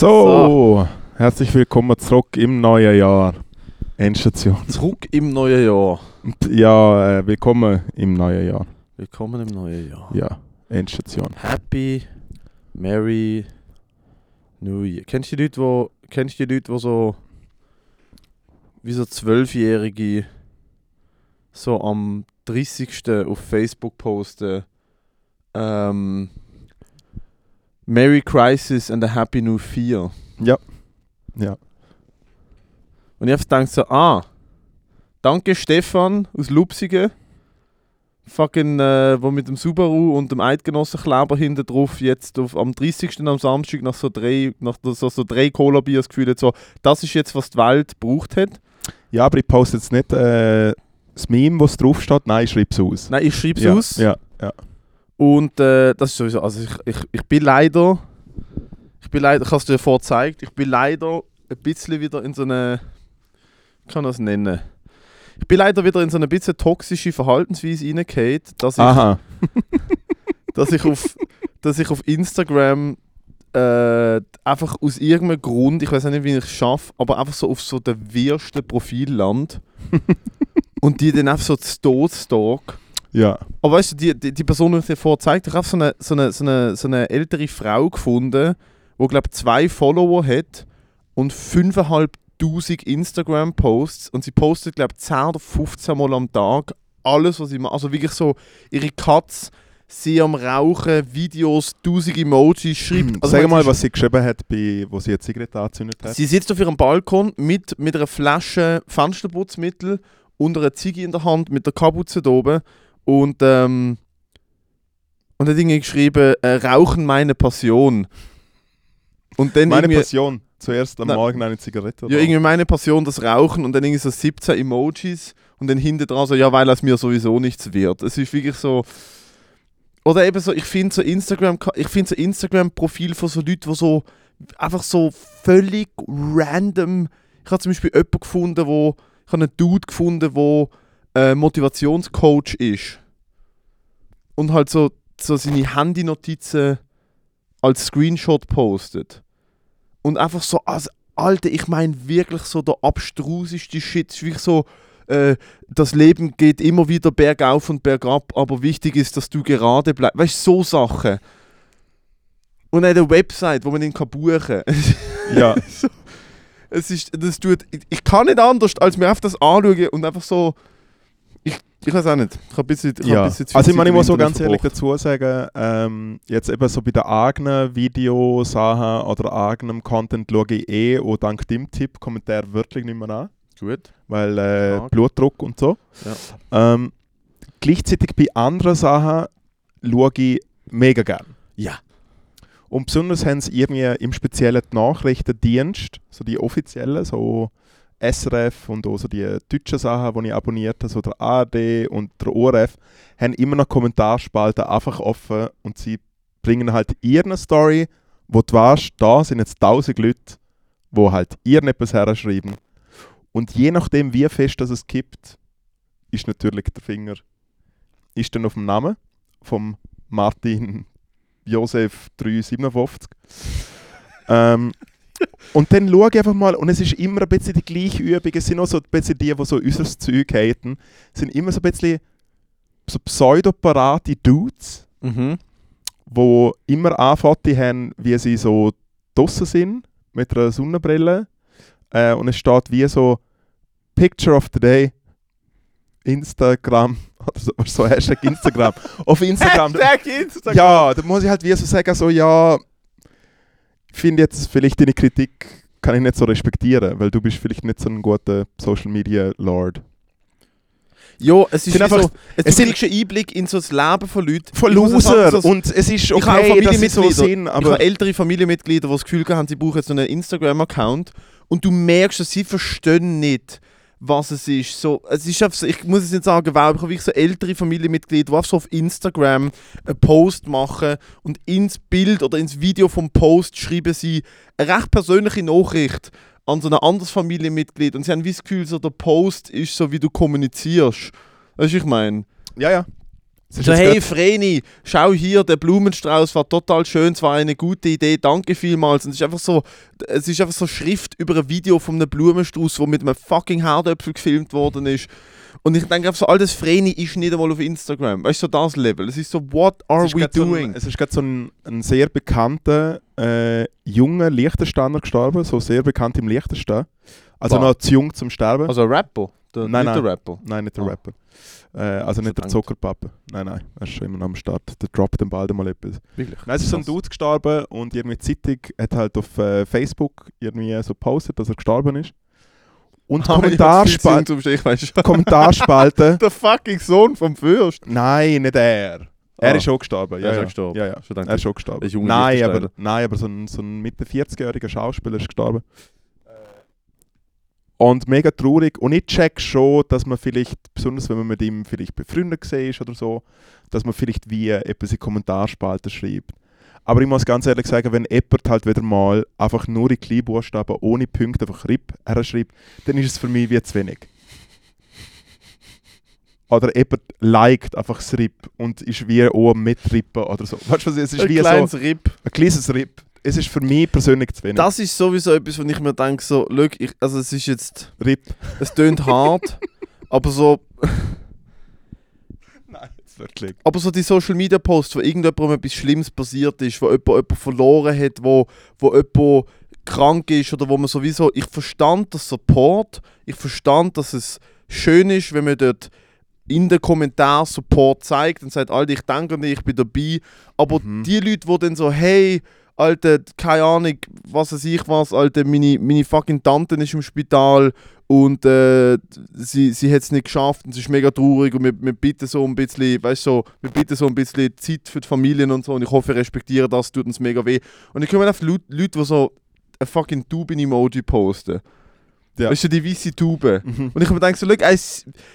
So, herzlich willkommen zurück im neuen Jahr. Endstation. Zurück im neuen Jahr. Ja, äh, willkommen im neuen Jahr. Willkommen im neuen Jahr. Ja, Endstation. Happy, Merry New Year. Kennst du die Leute, wo, kennst du die Leute, wo so wie so Zwölfjährige so am 30. auf Facebook posten ähm, Merry Crisis and a Happy New Year. Ja. Ja. Und ich habe gedacht so, ah, danke Stefan aus Lupsigen, fucking, äh, wo mit dem Subaru und dem Eidgenossenkleber hinten drauf jetzt auf, am 30. am Samstag nach so drei, nach so, so drei Cola-Biers gefühlt hat, so, das ist jetzt, was die Welt gebraucht hat. Ja, aber ich poste jetzt nicht äh, das Meme, was draufsteht. Nein, ich schreibe es aus. Nein, ich schreibe es ja, aus. Ja, ja. Und äh, das ist sowieso, also ich, ich, ich bin leider, ich bin leider, ich habe es dir vorher gezeigt, ich bin leider ein bisschen wieder in so eine, wie kann das nennen? Ich bin leider wieder in so eine bisschen toxische Verhaltensweise reingehauen, dass ich, Aha. dass ich auf, dass ich auf Instagram äh, einfach aus irgendeinem Grund, ich weiß nicht, wie ich es schaffe, aber einfach so auf so den wirsten Profil land und die dann einfach so zu Tod stalk. Ja. Aber weißt du, die, die, die Person, die ich dir habe, ich habe so eine, so, eine, so, eine, so eine ältere Frau gefunden, die, glaube ich, zwei Follower hat und 5'500 Instagram-Posts und sie postet, glaube ich, 10 oder 15 Mal am Tag alles, was sie macht. Also wirklich so ihre Katz, sie am Rauchen, Videos, 1000 Emojis, schreibt. Also Sag mal, was sie geschrieben hat, bei, wo sie eine Zigarette angezündet hat. Sie sitzt auf ihrem Balkon mit, mit einer Flasche Fensterputzmittel und einer Ziege in der Hand mit der Kapuze da oben und ähm, und dann Dinge geschrieben, äh, Rauchen meine Passion. Und dann Meine irgendwie, Passion. Zuerst am Nein. Morgen eine Zigarette. ja, irgendwie meine Passion das Rauchen und dann irgendwie so 17 Emojis und dann hinten dran so, ja, weil es mir sowieso nichts wird. Es ist wirklich so. Oder eben so, ich finde so Instagram, ich finde so Instagram-Profil von so Leuten, die so einfach so völlig random. Ich habe zum Beispiel jemanden gefunden, wo ich habe einen Dude gefunden, wo äh, Motivationscoach ist und halt so, so seine Handynotizen als Screenshot postet und einfach so als Alter, ich meine wirklich so der abstruseste Shit, ist wirklich so äh, das Leben geht immer wieder bergauf und bergab, aber wichtig ist, dass du gerade bleibst. Weißt du, so Sachen. Und eine Website, wo man ihn kann buchen kann. Ja. es ist, das tut, ich, ich kann nicht anders, als mir einfach das anschauen und einfach so. Ich, weiß auch nicht. Ich habe ein bisschen, ich Ja. ein bisschen Also ich meine, ich muss so ganz ehrlich verbracht. dazu sagen, ähm, jetzt eben so bei den eigenen Videosachen oder eigenem Content schaue ich eh und dank dem Tipp Kommentar wirklich nicht mehr an, Gut. weil äh. Blutdruck und so. Ähm, gleichzeitig bei anderen Sachen schaue ich mega gern. Ja. Und besonders haben sie irgendwie im Speziellen die Nachrichtendienst, so die offiziellen, so SRF und auch so die deutschen Sachen, die ich abonniert habe, so der ARD und der ORF, haben immer noch Kommentarspalten einfach offen und sie bringen halt ihre Story, wo du weißt, da sind jetzt tausend Leute, wo halt irgendetwas herschreiben. Und je nachdem, wie fest das es gibt, ist natürlich der Finger ist dann auf dem Namen vom Martin Josef 357. ähm, und dann schaue ich einfach mal, und es ist immer ein bisschen die gleiche Übung, es sind auch so ein bisschen die, die so unser Zeug haten, sind immer so ein bisschen so pseudoparate Dudes, Mhm. die immer Anfotos haben, wie sie so draussen sind, mit einer Sonnenbrille. Äh, und es steht wie so Picture of the Day, Instagram, oder so, so Hashtag Instagram. Auf Instagram. Hashtag Instagram. Ja, da muss ich halt wie so sagen, so ja, finde jetzt vielleicht deine Kritik kann ich nicht so respektieren, weil du bist vielleicht nicht so ein guter Social Media Lord. Ja, es ist einfach- so, es es kriegst einen Einblick in so das Leben von Leuten. Von Ich Loser! so- Und es ist Ich okay, dass sie so sind, ich aber habe ältere Familienmitglieder, die das Gefühl haben, sie brauchen jetzt so einen Instagram-Account und du merkst, dass sie verstehen nicht, was es ist. So, es ist einfach ich muss es nicht sagen, weil ich habe so ältere Familienmitglieder, die so auf Instagram einen Post machen und ins Bild oder ins Video vom Post schreiben sie eine recht persönliche Nachricht an so ein anderes Familienmitglied und sie haben wie das Gefühl, so der Post ist so, wie du kommunizierst. Weißt du, ich meine? ja, ja. Ist So, hey Vreni, schau hier, der Blumenstrauß war total schön, es war eine gute Idee, danke vielmals. Und es ist einfach so, es ist einfach so Schrift über ein Video von einem Blumenstrauß, wo mit einem fucking Herdöpfel gefilmt worden ist. Und ich denke einfach so, all das Vreni ist nicht einmal auf Instagram. Weißt du, so das Level. Es ist so, what are we grad so doing? ein, es ist gerade so ein, ein sehr bekannter äh, junger Liechtensteiner gestorben, so sehr bekannt im Liechtenstein. Also Was? noch zu jung zum Sterben. also ein Rapper? Der, Nein, nicht nein. der Rapper. nein, nicht der Ah. Rapper. Äh, also nicht der. Zuckerpappe. Nein, nein, er ist schon immer noch am Start. Der droppt dann bald mal etwas. Wirklich? Nein, es ist so ein. Dude gestorben und irgendwie die Zeitung hat halt auf äh, Facebook irgendwie so gepostet, dass er gestorben ist. Und Ah, Kommentarspalte. Kommentarspalte. Der fucking Sohn vom Fürst. nein, nicht er. Er Ah. ist schon gestorben. Ja, Er ist ja. gestorben. Ja, ja. Schon Er ist schon gestorben. Junge Nein, aber, nein, aber so ein, so ein Mitte 40-jähriger Schauspieler ist gestorben. Und mega traurig. Und ich check schon, dass man vielleicht, besonders wenn man mit ihm vielleicht befreundet war oder so, dass man vielleicht wie etwas in Kommentarspalten schreibt. Aber ich muss ganz ehrlich sagen, wenn jemand halt wieder mal einfach nur in Kleinbuchstaben ohne Punkte einfach RIP herschreibt, dann ist es für mich wie zu wenig. Oder jemand liked einfach das RIP und ist wie auch am Mitrippen oder so. Weißt du was? Es ist Ein wie so kleines Rip. ein kleines RIP. Es ist für mich persönlich zu wenig. Das ist sowieso etwas, wo ich mir denke, so, look, ich, also es ist jetzt, RIP. es tönt hart, aber so, Nein, jetzt wirklich. aber so die Social Media Posts, wo irgendjemandem etwas Schlimmes passiert ist, wo jemand jemanden verloren hat, wo, wo jemand krank ist oder wo man sowieso, ich verstand das Support, ich verstand, dass es schön ist, wenn man dort in den Kommentaren Support zeigt und sagt, Alter, ich denke an dich, ich bin dabei, aber Mhm. die Leute, die dann so, hey, Alter, keine Ahnung, was weiß ich was, Alter, meine, meine fucking Tante ist im Spital und äh, sie, sie hat es nicht geschafft und sie ist mega traurig und wir, wir bitten so ein bisschen, weißt du, so, wir bitten so ein bisschen Zeit für die Familien und so und ich hoffe, ihr respektiert das, tut uns mega weh. Und ich komme auf Leute, Leute, die so ein fucking Tuben-Emoji posten. Ja. Weißt du, die weiße Tube. Mhm. Und ich habe mir gedacht, so, look,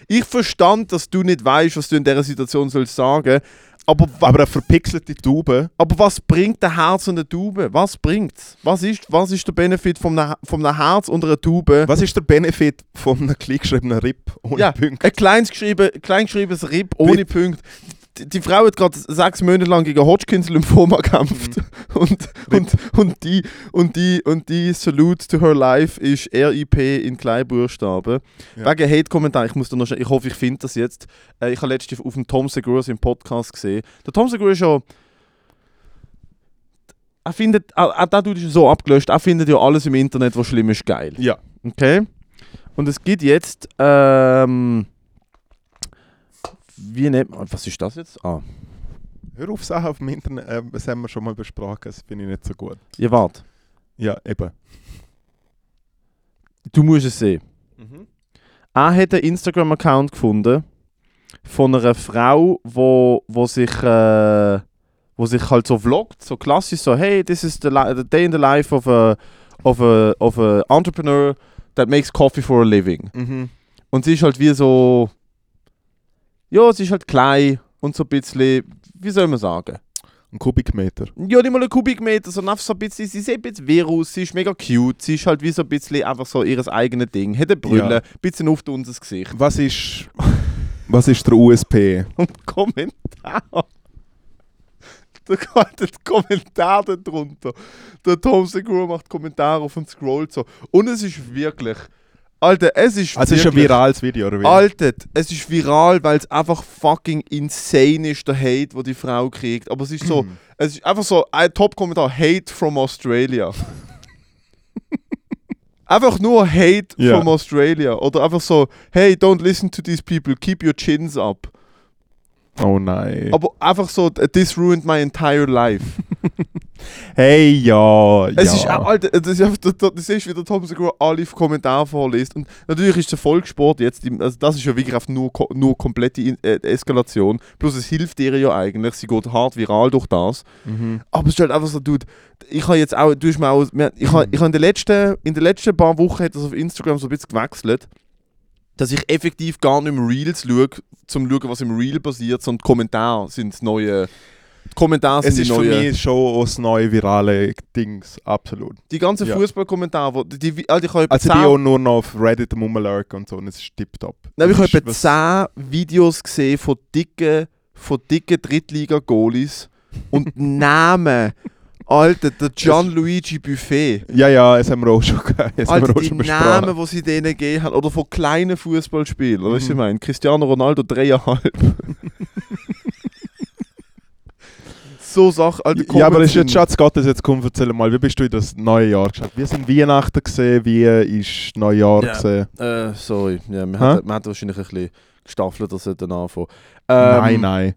ich verstand, dass du nicht weißt, was du in dieser Situation sollst sagen, aber, Aber eine verpixelte Tube, aber was bringt der Herz und eine Tube? Was bringt's? Was ist, was ist der Benefit von einem, von einem Herz und einer Tube? was ist der Benefit von einem kleingeschriebenen RIP ohne Ja, Punkte? Ein kleines geschrieben, klein geschriebenes Rip ohne Punkte. Die, die Frau hat gerade sechs Monate lang gegen Hodgkins-Lymphoma gekämpft. Und, und, und, die, und, die, und die Salute to her life ist RIP in Kleinbuchstaben. Ja. Wegen Hate-Kommentar, ich muss da noch schnell, ich hoffe, ich finde das jetzt. Äh, ich habe letztens auf dem Tom Segura im Podcast gesehen. Der Tom Segura ist ja. Er findet, auch, auch Dude ist so abgelöscht, er findet ja alles im Internet, was schlimm ist, geil. Ja. Okay. Und es gibt jetzt, ähm, wie nennt man, was ist das jetzt? Ah, Hör auf, Sachen auf dem Internet, äh, das haben wir schon mal besprochen, das finde ich nicht so gut. ja, warte. Ja, eben. Du musst es sehen. Er hat einen Instagram-Account gefunden von einer Frau, wo, wo sich, äh, wo sich halt so vloggt, so klassisch so, hey, this is the, the day in the life of a, of a, of a entrepreneur that makes coffee for a living. Mhm. Und sie ist halt wie so, ja, sie ist halt klein und so ein bisschen, wie soll man sagen? Ein Kubikmeter. Ja, nicht mal ein Kubikmeter, sondern einfach so ein bisschen, sie sieht ein bisschen Virus, sie ist mega cute, sie ist halt wie so ein bisschen einfach so ihr eigenes Ding, hat eine Brille, Ja. ein bisschen auf unser Gesicht. Was ist, was ist der USP? Und Kommentar. Der, der Kommentar da drunter. Der Tom Segura macht Kommentare auf und scrollt so. Und es ist wirklich. Alter, es ist Also es ist ein virales Video, oder wie? Alter, es ist viral, weil es einfach fucking insane ist, der Hate, den die Frau kriegt. Aber es ist so, Mhm. es ist einfach so ein Top-Kommentar: Hate from Australia. einfach nur Hate Ja. from Australia. Oder einfach so: Hey, don't listen to these people, keep your chins up. Oh nein. Aber einfach so, this ruined my entire life. hey, ja, Es ja. ist auch, Alter, das ist, einfach, das, ist wie der Tom Segura alle Kommentare vorliest. Und natürlich ist der Volkssport jetzt, also das ist ja wirklich auf nur, nur komplette äh, Eskalation. Plus es hilft ihr ja eigentlich, sie geht hart viral durch das. Mhm. Aber es ist halt einfach so, Dude, ich habe jetzt auch, du hast mir auch, ich habe ich hab in, den letzten, in den letzten paar Wochen hat das auf Instagram so ein bisschen gewechselt, dass ich effektiv gar nicht mehr Reels schaue, zum schauen, was im Reel passiert, sondern Kommentare sind das neue, Kommentare sind Es die ist für neue. mich schon das neue virale Dings, absolut. Die ganzen Ja. Fußballkommentare, wo- die, die, Alter, ich habe Also ich 10 bin auch nur noch auf Reddit rumlurken und so und es ist tipptopp. Nein, ich habe etwa was- 10 Videos gesehen von dicken von dicken Drittliga-Goalies und Namen. Alter, der Gianluigi Buffet. Ja, ja, das haben wir auch schon, haben Alter, wir auch die schon besprochen. Namen, die sie denen gegeben haben. Oder von kleinen Fußballspielern. Weißt du, was ich Mhm. meine? Cristiano Ronaldo dreieinhalb. so Sachen, Alter, Ja, aber ist jetzt. Schatz Gottes, jetzt komm, erzähl mal, wie bist du in das neue Jahr geschaut? Wie sind Weihnachten gesehen, wie ist Neujahr Ja. gesehen? Äh, sorry. Ja, man, Hä? hat, man hat wahrscheinlich ein bisschen gestaffelt, dass er dann anfangen. Ähm, nein, nein.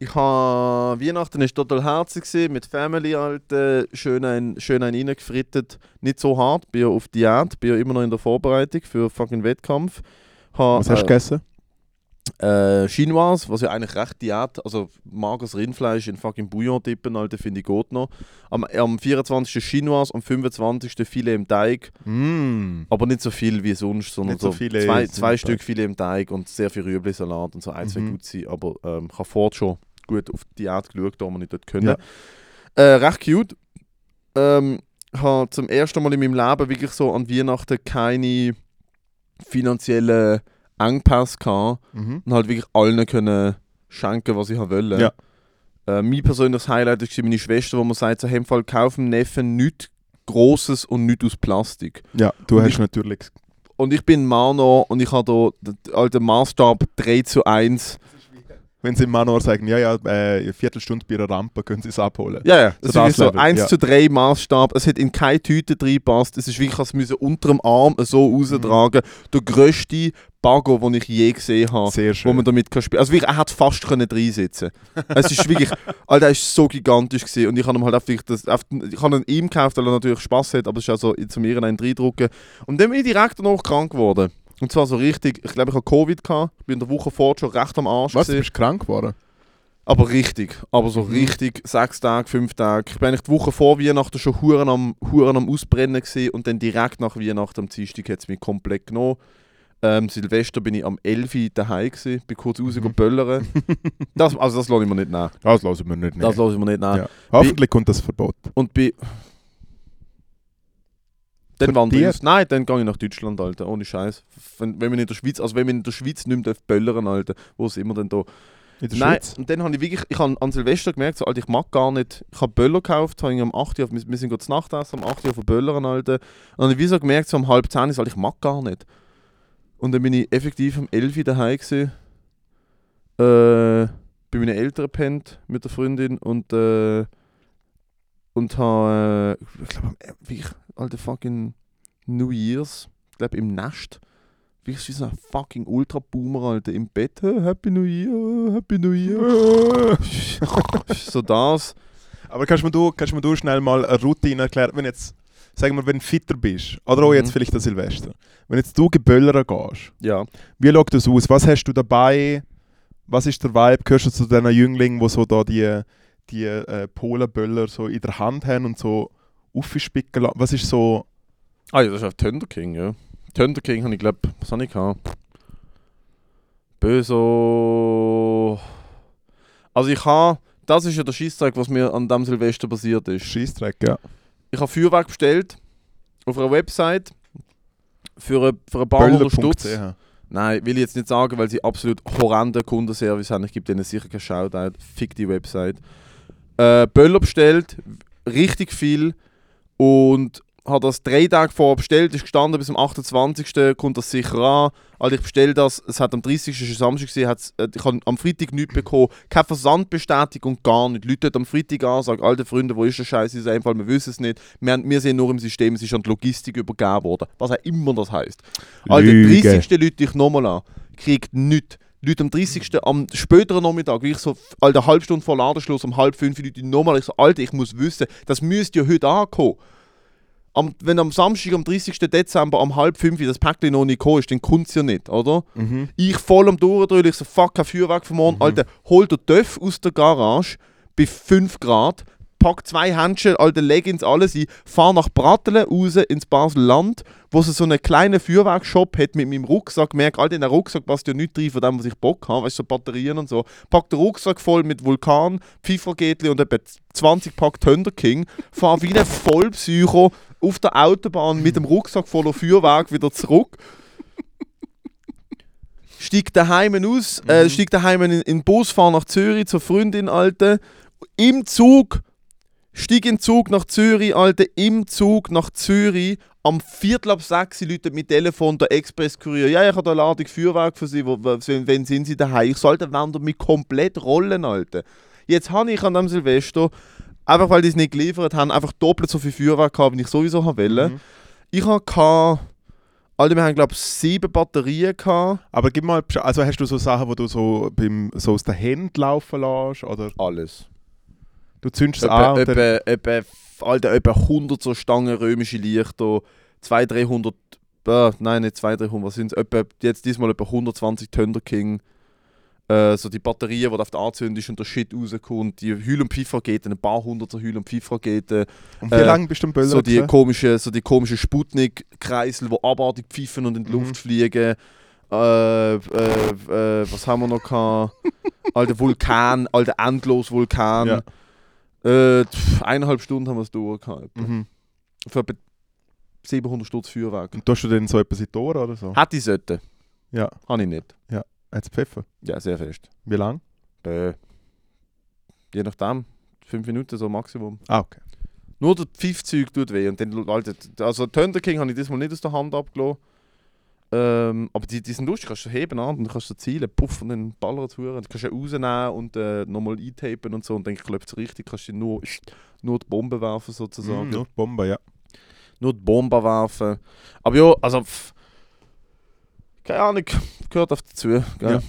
Ich habe Weihnachten ist total herzig gewesen, mit Family äh, schön ein schön ein reingefrittet. Nicht so hart, bin ja auf Diät, bin ja immer noch in der Vorbereitung für fucking Wettkampf. Ha, Was hast du gegessen? Äh, Chinoise, was ja eigentlich recht Diät, also mageres Rindfleisch in fucking Bouillon tippen, Alter, finde ich gut noch. Am, am 24. Chinoise, am 25. Filet im Teig, Mm. aber nicht so viel wie sonst, sondern Nicht so so zwei, zwei. Stück Filet im Teig und sehr viel Rüebli-Salat und so ein, zwei Mhm. gut sein, aber ähm, ich habe vorher schon gut auf die Diät geschaut, da wir nicht dort können. Ja. Äh, recht cute. Ähm, habe zum ersten Mal in meinem Leben wirklich so an Weihnachten keine finanziellen Engpässe gehabt Mhm. und halt wirklich allen können schenken, was ich wollte. Ja. Äh, mein persönliches Highlight war meine Schwester, wo man sagt, so, hey, im Fall kaufen Neffen nichts Grosses und nichts aus Plastik. Ja, du Und hast ich- natürlich. Und ich bin Mano und ich habe da den alten Maßstab 3 zu 1. Wenn sie im Manor sagen, ja, ja, äh, eine Viertelstunde bei einer Rampe können sie es abholen. Ja, ja. So Das ist das wirklich so Level, 1 ja. zu 3 Maßstab. Es hat in keine Tüte reingepasst. Es ist wirklich, als müsse unter dem Arm so Mhm. raustragen. Der grösste Bagger, den ich je gesehen habe. Sehr Wo schön. man damit kann spielen. Also wirklich, er hat fast können reinsitzen. es ist wirklich, Alter, er ist so gigantisch gewesen. und ich habe ihm halt einfach das, ich habe ihn ihm gekauft, weil er natürlich Spaß hat, aber es ist also zu mir einen reindrucken. Und dann bin ich direkt danach krank geworden. Und zwar so richtig, ich glaube, ich habe Covid gehabt. Ich bin in der Woche vorher schon recht am Arsch Was, du gewesen. bist krank geworden? Aber richtig, aber so Mhm. richtig, sechs Tage, fünf Tage. Ich bin eigentlich die Woche vor Weihnachten schon Huren am, Huren am Ausbrennen gewesen und dann direkt nach Weihnachten am Dienstag hat es mich komplett genommen. Ähm, Silvester bin ich am 11. Uhr daheim gewesen, bin kurz raus Mhm. böllern. Das, also das lasse ich mir nicht nach. Das lassen wir nicht. Das nehmen. lasse ich mir nicht nach. ja. Hoffentlich kommt das Verbot. Und bin... Dann wandere ich. Nein, dann gehe ich nach Deutschland, Alter. Ohne Scheiß. Wenn, wenn man in der Schweiz, also wenn man in der Schweiz nicht mehr böllern, Alter, wo es immer dann da In der Nein, Schweiz? und dann habe ich wirklich, ich habe an Silvester gemerkt, so, Alter, ich mag gar nicht, ich habe Böller gekauft, habe ich am 8 Uhr, wir, wir sind gerade zu Nacht essen, am 8 Uhr von Böllern, Alter. Und dann habe ich wie so gemerkt, so um halb 10 ist, Alter, ich mag gar nicht. Und dann bin ich effektiv um 11 Uhr daheim gewesen, äh, bei meinen Eltern gepennt mit der Freundin und, äh, und habe, äh, ich glaube, wirklich, Alter, fucking New Year's, ich glaube, im Nest, wie so ein fucking Ultra-Boomer, Alter, im Bett, «Hey, Happy New Year, Happy New Year. so das. Aber kannst du mir, du, kannst du mir du schnell mal eine Routine erklären, wenn jetzt, sagen wir, wenn du fitter bist, oder auch Mhm. jetzt vielleicht an Silvester, wenn jetzt du geböllern gehst, Ja. wie schaut das aus? Was hast du dabei? Was ist der Vibe? Gehörst du zu diesen Jünglingen, die so da die, die äh, Polenböller so in der Hand haben und so aufspicken lassen? Was ist so... Ah ja, das ist auf Thunder King, ja. Thunder King habe ich, glaube was habe ich gehabt? Böso. Also ich habe, das ist ja der Scheissdreck, was mir an dem Silvester passiert ist. Scheissdreck, ja. Ich habe Feuerwerk bestellt auf einer Website für, ein- für ein paar hundert Stutz. Nein, will ich jetzt nicht sagen, weil sie absolut horrenden Kundenservice haben. Ich gebe denen sicher keinen Shoutout. Fick die Website. Äh, Böller bestellt, richtig viel. Und habe das drei Tage vorher bestellt, ist gestanden, bis zum 28. kommt das sicher an. Also ich bestelle das, es hat am 30. ist Samstag gesehen, äh, ich habe am Freitag nichts bekommen, keine Versandbestätigung, gar nicht. Leute am Freitag an, sagen, alte Freunde, wo ist der Scheiß? In Fall, wir wissen es nicht. Wir, haben, wir sind nur im System, es ist an die Logistik übergeben worden. Was auch immer das heisst. Alter, Lüge. 30. Leute ich nochmal an, kriegt nichts. Leute am 30. am späteren Nachmittag, wie ich so, Alter, eine halbe Stunde vor Ladenschluss, um halb fünf Leute nochmal, ich so, Alter, ich muss wissen, das müsste ja heute ankommen. Am, wenn am Samstag, am 30. Dezember, um halb fünf das Päckchen noch nicht gekommen ist, dann kommt es ja nicht, oder? Mhm. Ich voll am Durchdrehen, ich so, fuck, kein Feuerwerk von morgen. Mhm. Alter, hol den Töff aus der Garage bei 5 Grad, pack zwei Händchen, alte Leggings, alles ein, fahr nach Brattelen raus ins Basel-Land, wo es so einen kleinen Feuerwerkshop hat mit meinem Rucksack. Merk, Alter, in den Rucksack passt ja nichts drin von dem, was ich Bock habe, weißt du, so Batterien und so. Pack den Rucksack voll mit Vulkan, Pfiffergätli und etwa 20 Pack Thunder King, fahr wie ein Vollpsycho auf der Autobahn mit dem Rucksack voller Feuerwerk wieder zurück. steig daheim aus, äh, Mhm. steig daheim in, in den Bus, fahr nach Zürich zur Freundin, Alte. Im Zug, steig in den Zug nach Zürich, Alte, im Zug nach Zürich. Am Viertel ab sechs läutet mit Telefon der Expresskurier. Ja, ich habe da eine Ladung Feuerwerk für Sie. Wo, wo, wenn, wenn sind Sie daheim? Ich sollte werden mich komplett rollen, Alter. Jetzt habe ich an dem Silvester, einfach weil die es nicht geliefert haben, einfach doppelt so viel Feuerwerk gehabt, wie ich sowieso wollte. Mhm. Ich hatte, Alter, wir haben glaube ich sieben Batterien gehabt. Aber gib mal, also hast du so Sachen, wo du so, beim, so aus der Hand laufen lässt? Oder Alles. Du zündest es an Etwa, etwa, Alter, etwa 100 so Stangen römische Lichter, 200, 300, äh, nein, nicht 200, 300, was sind es? Jetzt diesmal etwa 120 Thunder King. Äh, so die Batterien, die du auf der anzündest und der Shit rauskommt. Die Hühl- und Pfeifraketen, ein paar hundert so Hühl- und Pfeifraketen. und wie äh, lange bist du im Böller? So die komischen, so die komischen Sputnik-Kreisel, die abartig pfeifen und in die Mhm. Luft fliegen. Äh, äh, äh, was haben wir noch gehabt? Alter Vulkan, alter endlos Vulkan. Ja. Äh, eineinhalb Stunden haben wir es durchgehabt. Mhm. Für etwa 700 Stutz Feuerwerk. Und tust du dann so etwas in die Ohren oder so? Hätte ich sollten. Ja. Habe ich nicht. Hat's Pfeffer? Ja, sehr fest. Wie lang? Äh, je nachdem. Fünf Minuten so Maximum. Ah, okay. Nur der Pfiffzeug tut weh. Und dann, Alter, also Thunder King habe ich diesmal nicht aus der Hand abgelassen. Ähm, aber die, die sind lustig, kannst du heben an und dann kannst du zielen, puff, und dann ballert es Dann kannst du rausnehmen und äh, nochmal eintapen und so und dann klopft es richtig, kannst du nur, nur die Bombe werfen sozusagen. Mhm, nur die Bombe, ja. Nur die Bombe werfen. Aber ja, also, pff, keine Ahnung, gehört auf dazu. Gell? Ja.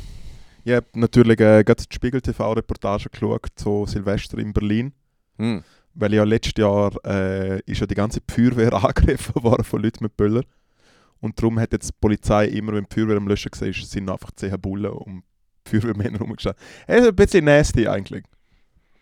Ich habe natürlich äh, gerade die Spiegel TV-Reportage geschaut, so Silvester in Berlin. Hm. Weil ja letztes Jahr äh, ist ja die ganze Feuerwehr angegriffen worden von Leuten mit Böller. Und darum hat jetzt die Polizei immer, wenn die Feuerwehr am Löschen war, sind einfach 10 Bullen um die Feuerwehrmänner rumgestanden. Es ist ein bisschen nasty eigentlich.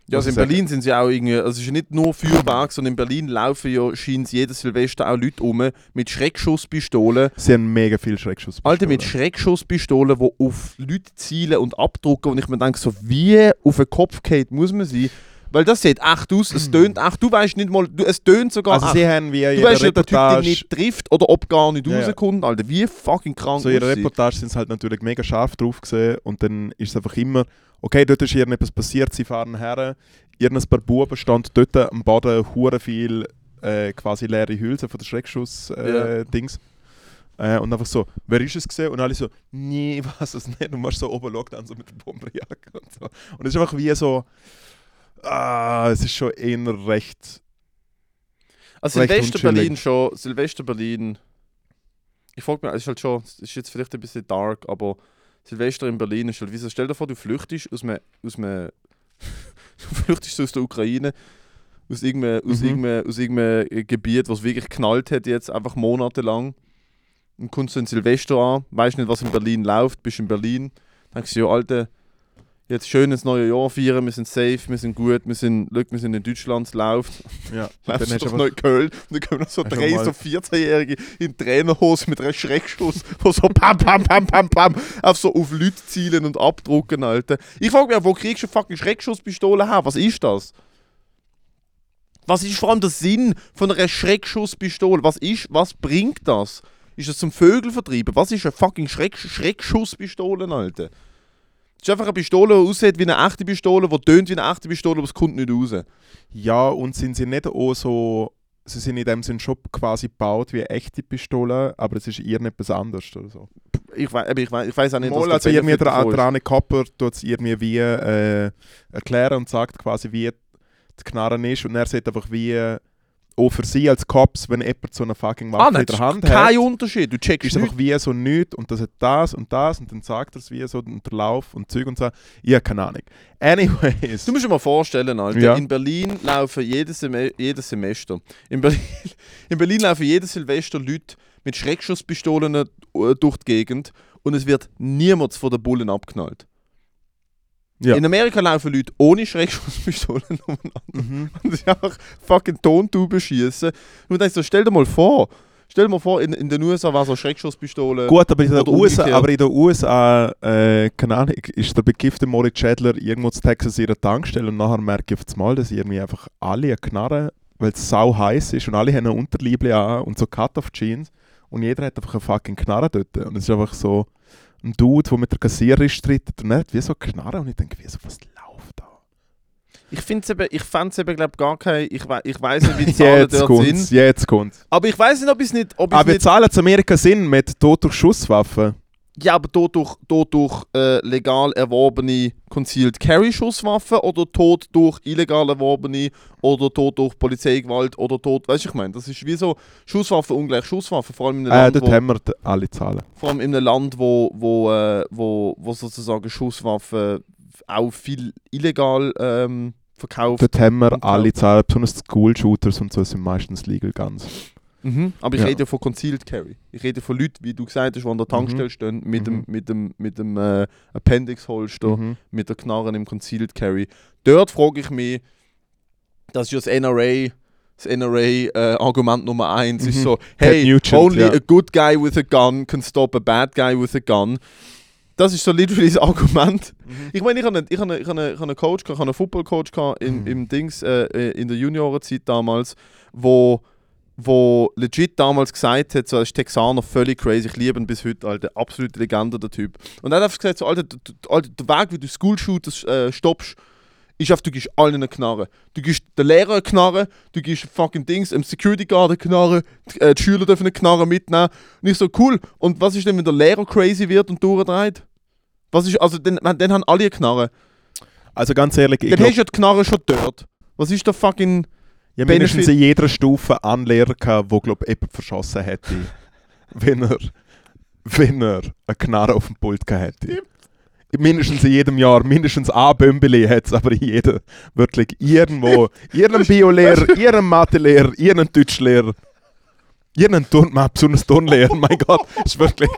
Ja, also in. Berlin sind sie auch irgendwie, also es ist ja nicht nur Feuerwerk, sondern in Berlin laufen ja scheint jedes Silvester auch Leute rum mit Schreckschusspistolen. Sie haben mega viel Schreckschuss. Alter, mit Schreckschusspistolen, die auf Leute zielen und abdrucken und ich mir denke so, wie auf den Kopf geht muss man sein? Weil das sieht echt aus, es tönt echt, du weißt nicht mal, du, es tönt sogar Also echt. sie haben wie Du weißt ja, der Typ den nicht trifft oder ob gar nicht Ja, ja. rauskommt, Alter, wie fucking krank So in ihrer? Reportage sind sie halt natürlich mega scharf drauf gesehen und dann ist es einfach immer, okay, dort ist irgendetwas passiert, sie fahren her, irgendein paar Buben stand dort am Boden hure viel äh, quasi leere Hülsen von der Schreckschuss-Dings. Äh, und einfach so, wer ist es gesehen? Und alle so, nee, weiß es nicht. Und man so oben schaut dann so mit der Bomberjacke und so. Und es ist einfach wie so, ah, es ist schon eher recht, Also recht Silvester unchillig. Berlin schon, Silvester Berlin. Ich frage mich, es ist halt schon, es ist jetzt vielleicht ein bisschen dark, aber Silvester in Berlin ist halt, wieso, stell dir vor, du flüchtest aus einem, aus einem du flüchtest aus der Ukraine, aus irgendeinem, aus Mhm. irgendeinem, aus irgendeinem Gebiet, was wirklich knallt hat jetzt, einfach monatelang. Und kommst du in Silvester an, weißt nicht, was in Berlin läuft, bist in Berlin, denkst du, ja, Alter, jetzt schönes neue Jahr feiern, wir sind safe, wir sind gut, wir sind, schau, wir sind in Deutschland, es läuft. ja. Und Dann du einfach, noch in Köln und dann kommen noch so drei so 14-Jährige in Trainerhose mit einem Schreckschuss, wo so pam, pam, pam, pam, pam, auf so auf Leute zielen und abdrucken, Alter. Ich frage mich, wo kriegst du fucking Schreckschusspistole her? Was ist das? Was ist vor allem der Sinn von einer Schreckschusspistole? Was ist, was bringt das? Ist das zum Vögel vertreiben? Was ist eine fucking Schreck Schreckschusspistole, Alter? Das ist einfach eine Pistole, die aussieht wie eine echte Pistole, die tönt wie eine echte Pistole, aber es kommt nicht raus. ja, und sind sie nicht auch so, sie sind in dem Sinn schon quasi gebaut wie echte Pistolen, aber es ist irgendetwas anderes oder so. Ich weiß, ich weiß, ich weiß auch nicht, Mal, also irgendwie Benefit der. Arne Kopper tut es irgendwie wie äh, erklären und sagt quasi, wie die Knarre ist und er sagt einfach wie auch für sie als Cops, wenn jemand so eine fucking Waffe Ah, in nein, der das Hand kein hat, Unterschied. Du checkst ist einfach wie so nichts und das hat das und das und dann sagt er es wie so und der Lauf und Zeug und so. Ich habe keine Ahnung. Anyways. Du musst dir mal vorstellen, Alter. Ja. In Berlin laufen jedes, Seme jedes Semester. In Berlin, in Berlin laufen jedes Silvester Leute mit Schreckschusspistolen äh, durch die Gegend und es wird niemand von den Bullen abknallt. Ja. In Amerika laufen Leute ohne Schreckschusspistolen umeinander Mhm. und sie einfach fucking Tontuben schießen. Und denkst so, stell dir mal vor, stell dir mal vor, in, in den USA war so eine Schreckschusspistole. Gut, aber in der Oder USA, aber in der USA äh, keine Ahnung, ist der bekiffte Moritz Schädler irgendwo zu Texas in ihrer Tankstelle und nachher merke ich auf einmal, dass irgendwie einfach alle eine Knarre, weil es sau heiß ist und alle haben ein Unterliebli an und so Cut-off-Jeans und jeder hat einfach eine fucking Knarre dort. Und es ist einfach so, ein Dude, der mit der Kassiererin streitet und er hat wie so Knarre und ich denke, wie so, was läuft da? Ich finde es eben, ich fände es eben, glaube gar kein, ich, wei ich weiß nicht, wie die Zahlen Jetzt dort kommt's, sind. jetzt kommt's. Aber ich weiß nicht, ob ich es nicht, ob Aber wir nicht zahlen zu Amerika Sinn mit Tod durch Schusswaffen. Ja, aber Tod durch, Tod durch äh, legal erworbene Concealed Carry Schusswaffen oder Tod durch illegal erworbene oder Tod durch Polizeigewalt oder Tod, weißt du, ich meine, das ist wie so Schusswaffen ungleich Schusswaffen, vor allem in einem Äh, Land, dort wo, haben wir alle Zahlen. vor allem in einem Land, wo, wo, äh, wo, wo sozusagen Schusswaffen auch viel illegal ähm, verkauft. Dort haben wir alle Zahlen, besonders School-Shooters und so sind meistens Legal Guns. Mhm. Aber ich Ja. rede von Concealed Carry. Ich rede von Leuten, wie du gesagt hast, die an der Tankstelle stehen mit dem, Mhm. mit dem, mit dem äh, Appendix-Holster. Mhm. mit der Knarre im Concealed Carry. Dort frage ich mich, das ist ja das NRA, das NRA-Argument Nummer eins, ist Mhm. so, Ted hey, Nugent, only ja. a good guy with a gun can stop a bad guy with a gun. Das ist so literally das Argument. Ich meine, ich habe einen, ich habe einen, ich habe einen, ich habe einen Coach, ich habe einen Football-Coach im, Mhm. im Dings, äh, äh, in der Juniorenzeit damals, wo, wo legit damals gesagt hat, so, ist Texaner, völlig crazy, ich liebe ihn bis heute, Alter, absolute Legende, der Typ. Und er hat einfach gesagt, so, Alter, Alter der Weg, wie du School-Shooters äh, stoppst, ist einfach, du gibst allen eine Knarre. Du gibst den Lehrer eine Knarre, du gibst fucking Dings, dem Security Guard eine Knarre, die, äh, die Schüler dürfen eine Knarre mitnehmen. Und ich so, cool. Und was ist denn, wenn der Lehrer crazy wird und durchdreht? Was ist, also, dann, dann haben alle eine Knarre. Also ganz ehrlich, ich Dann hast du ja die Knarre schon dort. Was ist der fucking. Ja, mindestens Benefit- in jeder Stufe einen Lehrer gehabt, der glaub jemand verschossen hätte, wenn er, wenn er eine Knarre auf dem Pult gehabt hätte. Mindestens in jedem Jahr, mindestens ein Bömbeli hat es, aber in jedem, wirklich irgendwo, ihren Biolehrer, ihren Mathelehrer, ihren Deutschlehrer, ihren Turn, man, besonders Turnlehrer, mein Gott, ist wirklich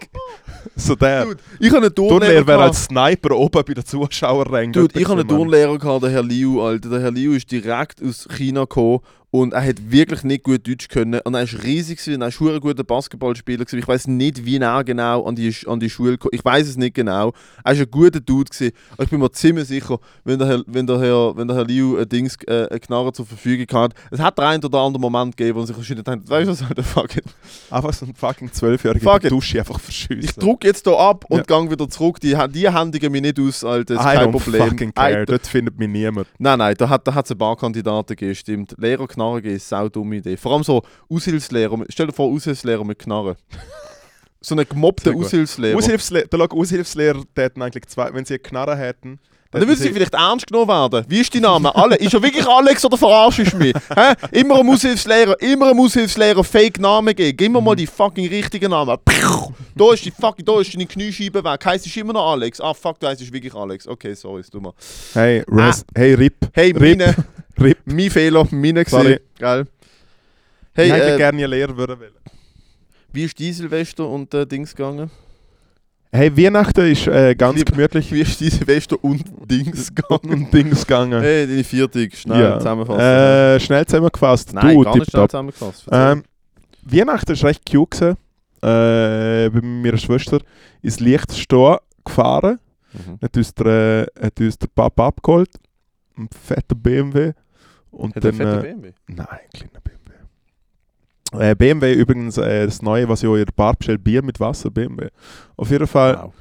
so der. Dude, ich habe einen Turnlehrer Turnlehrer. wäre als Sniper oben bei den Zuschauerrängen. Dude, ich habe einen Turnlehrer gehabt, der Herr Liu, Alter. Der Herr Liu ist direkt aus China gekommen und er hat wirklich nicht gut Deutsch können. Und er ist riesig gewesen, er ist ein guter Basketballspieler gewesen. Ich weiß nicht, wie er genau an die, an die Schule kam. Ich weiß es nicht genau. Er ist ein guter Dude gewesen. Aber ich bin mir ziemlich sicher, wenn der Herr, wenn der Herr, wenn der Herr Liu ein Dings, äh, eine Knarre zur Verfügung hat, es hat einen oder anderen Moment gegeben, wo er sich wahrscheinlich denkt, weißt du was, Alter, fuck it. Einfach so ein fucking Zwölfjähriger Fuck in der it. Dusche einfach verschüssen. Ich druck jetzt hier ab und Ja. gang wieder zurück. Die, die händigen mich nicht aus, Alter. Das ist I kein Problem. fucking care. I- Dort findet mich niemand. Nein, nein, da hat es da hat's ein paar Kandidaten gegeben, stimmt. Lehrer Knarre ist eine dumme Idee. Vor allem so Aushilfslehrer. Stell dir vor, Aushilfslehrer mit Knarre. So einen gemobbten. Aushilfslehrer. Aushilfsle der Aushilfslehrer täten eigentlich zwei, wenn sie eine Knarre hätten. Dann würden sie vielleicht ernst genommen werden. Wie ist dein Name? Alle. Ist er wirklich Alex oder verarschst du mich? Hä? Immer einem Aushilfslehrer, immer einem Aushilfslehrer Fake Namen geben. Gib mir mal die fucking richtigen Namen. Piu! Da ist die fucking, da ist deine Kniescheibe weg. Heißt du immer noch Alex? Ah fuck, du heißt wirklich Alex. Okay, sorry, ist dummer. Hey, rest, hey, RIP. Hey, RIP. meine, RIP. mein Fehler, meine gesehen. Geil. Hey, ich hätte äh, gerne Lehrer würden wollen. Wie ist die Silvester und äh, Dings gegangen? Hey, Weihnachten ist äh, ganz Lieb- gemütlich Wie ist die Silvester und Dings gegangen? und Dings gegangen. Hey, deine Viertig, schnell ja. zusammenfassen. Äh, schnell zusammengefasst. Nein, du, gar nicht schnell zusammengefasst. Ähm, Weihnachten war recht cute. Gewesen. Äh, bei meiner Schwester ins Lichtstehen gefahren. mhm. Hat uns der, äh, hat uns der Papa abgeholt. Ein fetter BMW. Und Hat er dann, fette äh, BMW? Nein, kleiner BMW. Äh, BMW übrigens äh, das neue, was in der Bar bestellt, Bier mit Wasser, BMW. Auf jeden Fall. Wow.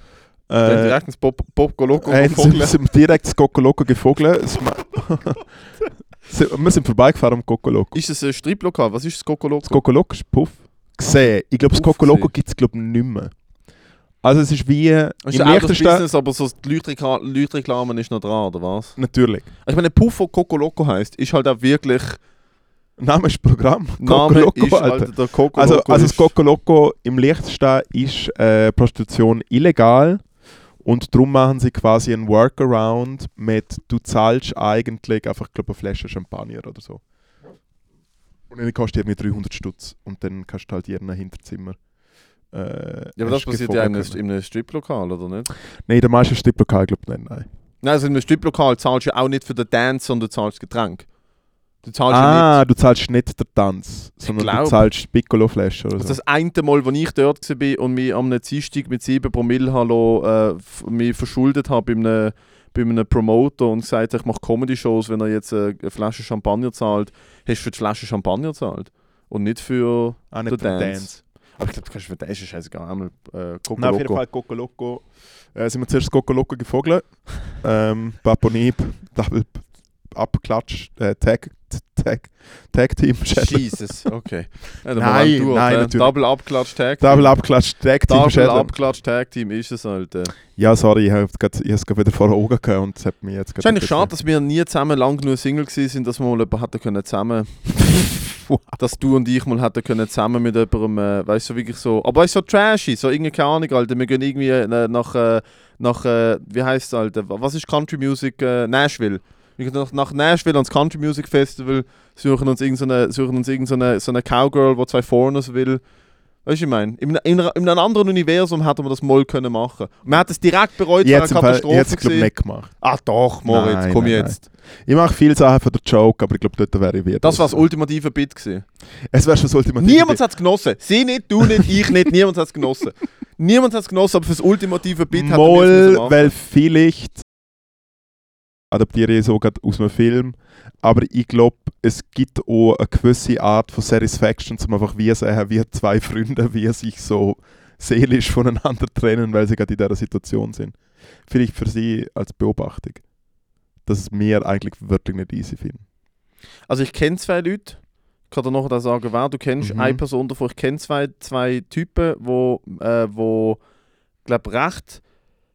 Dann Äh, direkt ins Pop, Pop Loco äh, sind, sind direkt das Coco Loco gefogelt. Es wir sind vorbeigefahren am Coco Loco. Ist das ein Striplokal? Was ist das Coco Loco? Das Coco Loco ist Puff. Gesehen. Ich glaube, das Puff Coco Loco gesehen. gibt es glaube nicht mehr. Also es ist wie Das ist im Liechtenstein... Business, aber so die Leuchtrekla- Leuchtreklame ist noch dran, oder was? Natürlich. Ich meine, Puff, der Coco Loco heisst, ist halt auch wirklich... Name ist Programm. Name ist, Alter. Alter, der Coco Also, also das Coco Loco im Liechtenstein ist äh, Prostitution illegal und darum machen sie quasi einen Workaround mit du zahlst eigentlich einfach glaub, eine Flasche Champagner oder so. Und dann kostet irgendwie 300 Stutz und dann kannst du halt jeden Hinterzimmer. Äh, Ja, aber das passiert ja in einem, in einem Striplokal, oder nicht? Nein, in den meisten Striplokal glaube ich nicht, nein. Nein, also in einem Striplokal zahlst du ja auch nicht für den Dance, sondern du zahlst Getränk. Du zahlst Ah, nicht. du zahlst nicht den Tanz, sondern glaub. du zahlst Piccolo-Flasche oder Also so. das eine Mal, als ich dort war und mich am Dienstag mit 7 Promille hallo, äh, mich verschuldet habe bei einem, bei einem Promoter und gesagt habe, ich mache Comedy-Shows, wenn er jetzt äh, eine Flasche Champagner zahlt, hast du für die Flasche Champagner gezahlt. Und nicht für ah, den nicht den Dance. Dance. Aber ich glaube, du kannst für den ist scheißegal. Einmal äh, Coco Nein, auf jeden. Fall Coco Loco. Äh, sind wir zuerst Coco Loco gefogelt. ähm, Paponib, Double Abklatsch, äh, Tag, Tag, Tag Team Schädel. Jesus, okay. Ja, Nein, durch, nein, natürlich. Double Abklatsch Tag Team. Double Abklatsch, Tag Team Double Schädel. Abklatsch Tag Team ist es, Alter. Ja, sorry, ich habe es gerade wieder vor Augen gehabt und es hat mich jetzt eigentlich schade, dass wir nie zusammen lang genug Single sind, dass wir mal jemanden hätten können zusammen. dass du und ich mal hätten können zusammen mit jemandem, äh, weißt du, so wirklich so. Aber es ist so trashy, so irgendwie keine Ahnung, Alter. Wir gehen irgendwie äh, nach, äh, nach äh, wie heißt es, Alter? Was ist Country Music? Nashville. Wir gehen nach, Nashville ans Country Music Festival, suchen uns irgendeine, uns irgendeine so eine Cowgirl, die zwei Foreigners will. Weißt du, ich meine, in, in, in einem anderen Universum hätten wir das mal können machen. Man hat es direkt bereut, hätte eine glaube Katastrophe ich gewesen. nicht gemacht. Ah doch, Moritz, Nein, komm nein, jetzt. Ich mache viele Sachen für den Joke, aber ich glaube, dort wäre ich wieder. Das war das ultimative Bit gewesen. Es wäre schon das ultimative. Niemand hat es genossen. Sie nicht, du nicht, ich nicht, niemand hat es genossen. Niemand hat es genossen, aber fürs ultimative Bit hat er Moll, weil vielleicht adaptiere ich so gerade aus einem Film, aber ich glaube, es gibt auch eine gewisse Art von Satisfaction, zum einfach wie sehen, wie zwei Freunde, wie sich so seelisch voneinander trennen, weil sie gerade in dieser Situation sind. Vielleicht für sie als Beobachtung, dass es mir eigentlich wirklich nicht easy finden. Also ich kenne zwei Leute. Ich kann dir nachher sagen, wer du kennst. Mhm. Eine Person davon. Ich kenne zwei, zwei Typen, wo, äh, wo glaube recht,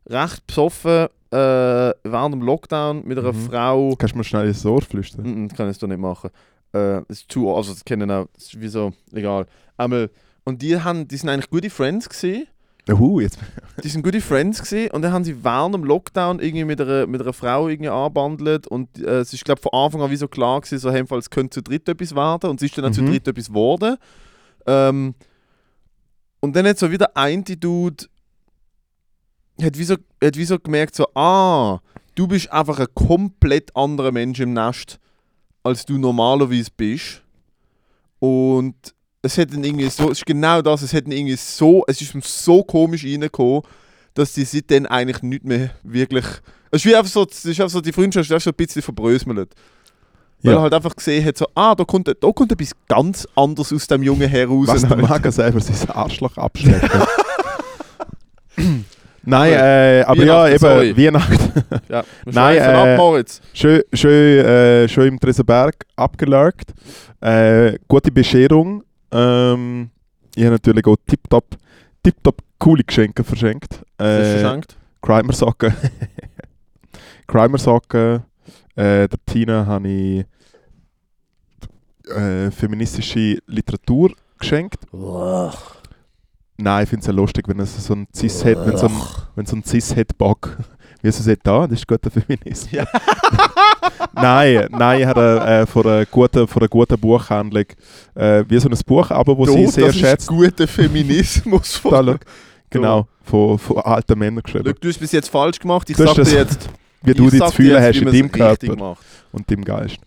recht besoffen äh, während dem Lockdown mit einer Mhm. Frau. Kannst du mir schnell ins Ohr flüstern? Mm, kann ich doch nicht machen. Äh, das ist zu, also das kennen auch, das ist wie so, egal. Einmal, und die, haben, die sind eigentlich gute Friends gewesen. Uh, jetzt. Die sind gute Friends gewesen und dann haben sie während dem Lockdown irgendwie mit einer, mit einer Frau irgendwie anbandelt und äh, es ist glaube von Anfang an wie so klar gewesen, so hey, es könnte zu dritt etwas werden und es ist dann auch zu Mhm. dritt etwas geworden. Ähm, und dann hat so wieder ein Dude hat wie, so, hat wie so gemerkt so, ah, du bist einfach ein komplett anderer Mensch im Nest, als du normalerweise bist. Und es hat dann irgendwie so, es ist genau das, es hat dann irgendwie so, es ist so komisch reingekommen, dass die seitdem eigentlich nicht mehr wirklich. Es ist wie einfach so, es ist einfach so die Freundschaft ist einfach so ein bisschen verbröselt. Weil Ja. er halt einfach gesehen hat, so, ah, da kommt, da kommt etwas ganz anderes aus dem Jungen heraus. Was der Alter. Mager selber sein Arschloch abschlägt. Nein, äh, aber ja, Weihnachten, sorry. eben Weihnachten. Ja, Nein, äh, ab, Moritz. schön, schön, äh, schön im Tresenberg abgelurkt. Äh, gute Bescherung. Ähm, ich habe natürlich auch tiptop, tiptop coole Geschenke verschenkt. Äh, verschenkt. Crimer-Socken. Crimer-Socken. Äh, der Tina habe ich äh, feministische Literatur geschenkt. Nein, ich finde es ja lustig, wenn es so ein Cis hat, wenn so ein, wenn so ein Cis hat Bock. Wie sie sagt, da, das ist guter Feminismus. Ja. nein, nein, ich habe äh, von, einer guten, von einer guten Buchhandlung äh, wie so ein Buch, aber wo sie Du, sehr das schätzt. ist guter Feminismus. Da, Von schau, genau, von, von alten Männern geschrieben. Schau, du hast bis jetzt falsch gemacht. Ich Du hast sag dir das- jetzt, wie du ich dich zu fühlen jetzt, hast in es deinem Körper macht. und deinem Geist.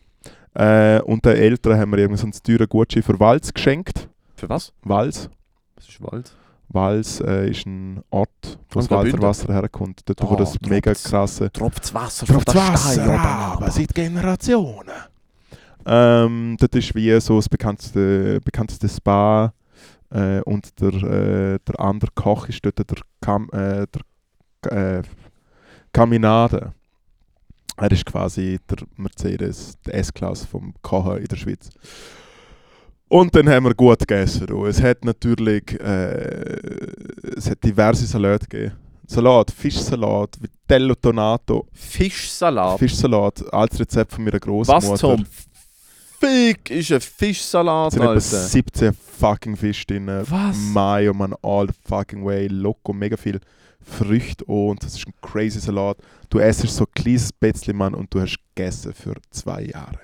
Äh, und den Eltern haben wir irgendwie so einen teuren Gutschein für Wals geschenkt. Für was? Wals. Was ist Wald? Wals äh, ist ein Ort, wo das Am Graubünden? Walzer Wasser herkommt. Dort, wo Ah, das mega tropft's. krasse Tropft Wasser Tropft Wasser aber seit Generationen. Ähm, das ist wie so das bekannteste, bekannteste Spa. Äh, und der, äh, der andere Koch ist dort der, Kam, äh, der äh, Caminade. Er ist quasi der Mercedes, der S-Klasse vom Kochen in der Schweiz. Und dann haben wir gut gegessen. du. Es hat natürlich äh, es hat diverse Salate gegeben. Salat, Fischsalat, Vitello Tonato, Fischsalat. Fischsalat, als Rezept von meiner Großmutter. Was zum Fick ist ein Fischsalat, Es sind etwa Alter? 17 fucking Fisch drin. Was? Mayo, man, all the fucking way. Loco, mega viel Früchte auch. und das ist ein crazy Salat. Du essst so ein kleines Spätzle, Mann, und du hast gegessen für zwei Jahre.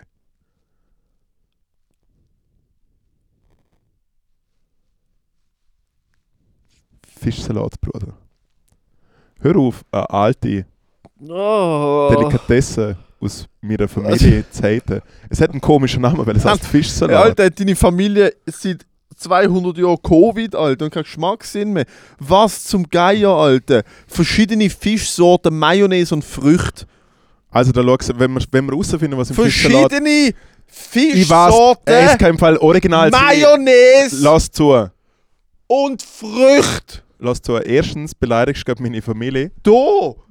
Fischsalat, Bruder. Hör auf, eine alte Oh. Delikatesse aus meiner Familie zu haten. Es hat einen komischen Namen, weil es heißt Fischsalat. Alter, deine Familie seit 200 Jahren Covid, Alter, und kein Geschmackssinn mehr. Was zum Geier, Alter? Verschiedene Fischsorten, Mayonnaise und Früchte. Also da schau, wenn wir, wenn wir herausfinden, was im Fischsalat... Verschiedene Ich weiß, ist Fischsorten, kein Fall original. Mayonnaise Lass zu. und Früchte. Lass zu. Erstens beleidigst du meine Familie. Da!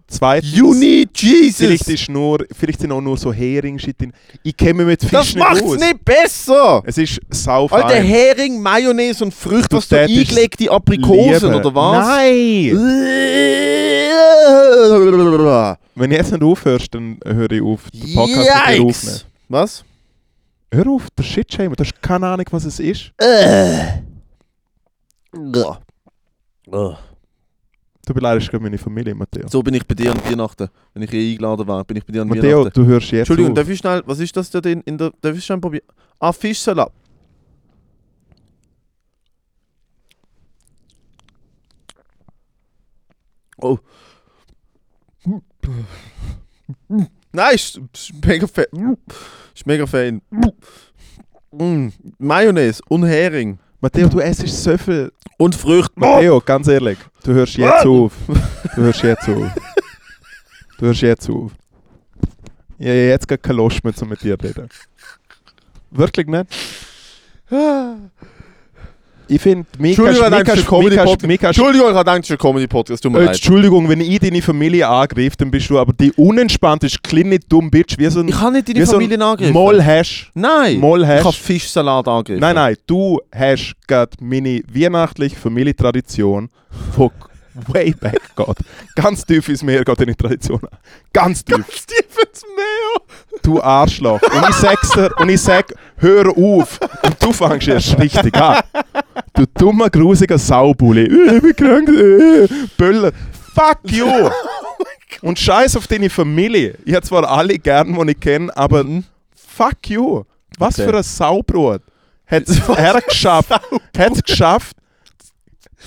Zweitens, You need vielleicht, Jesus! ist nur, vielleicht sind auch nur so Hering-Shit drin. Ich kenne mit Fisch Das nicht macht's aus. nicht besser! Es ist sau Alter, fein. Hering, Mayonnaise und Früchte, Du was tätest eingelegte Aprikosen, Liebe. oder was? Nein! Wenn du jetzt nicht aufhörst, dann höre ich auf, den Podcast mit dir. Yikes! Was? Hör auf, der Shitshamer, du hast keine Ahnung, was es ist. Äh. Ja. Oh. Du beleidigst gerade meine Familie, Matteo. So bin ich bei dir an Weihnachten. Wenn ich hier eingeladen war, bin ich bei dir an Matteo, Weihnachten. du hörst jetzt Entschuldigung, auf. darf ich schnell, was ist das da denn in der, darf ich schnell probieren? Ah, Fischsalat. Oh. Nein, ist, ist mega fein. Ist mega fein. Mm, Mayonnaise und Hering. Matteo, du essst so viel. Und Früchte. Matteo, ganz ehrlich, du hörst jetzt auf. Du hörst jetzt auf. Du hörst jetzt auf. Ich habe jetzt gar keine Lust mehr, um mit dir zu reden. Wirklich nicht? Ich finde, Mika, Entschuldigung, Mika, danke für Mika, Comedy Mika, Podcast. Mika, Entschuldigung, ich Comedy-Podcast. Tut mir Äh, leid. Entschuldigung, wenn ich deine Familie angreife, dann bist du aber die unentspannteste, kleine, dumme Bitch, wie so ein Ich kann nicht deine so ein Familie angreifen. Moll hast. Nein. Moll Ich hast. habe Fischsalat angegriffen. Nein, nein, du hast gerade meine weihnachtliche Familientradition von way back geht. Ganz tief ins Meer geht deine Tradition an. Ganz tief. Ganz tief ins Meer. Du Arschloch. Und ich sag's dir, und ich sag, hör auf. Und du fängst erst richtig an. Du dummer, grusiger Saubulli. Äh, Ich bin krank. äh, Böller. Fuck you. Und scheiß auf deine Familie. Ich hab zwar alle gern, die ich kenne, aber fuck you. Was Okay. für ein Saubrot. Hat's er geschafft. Hat's geschafft.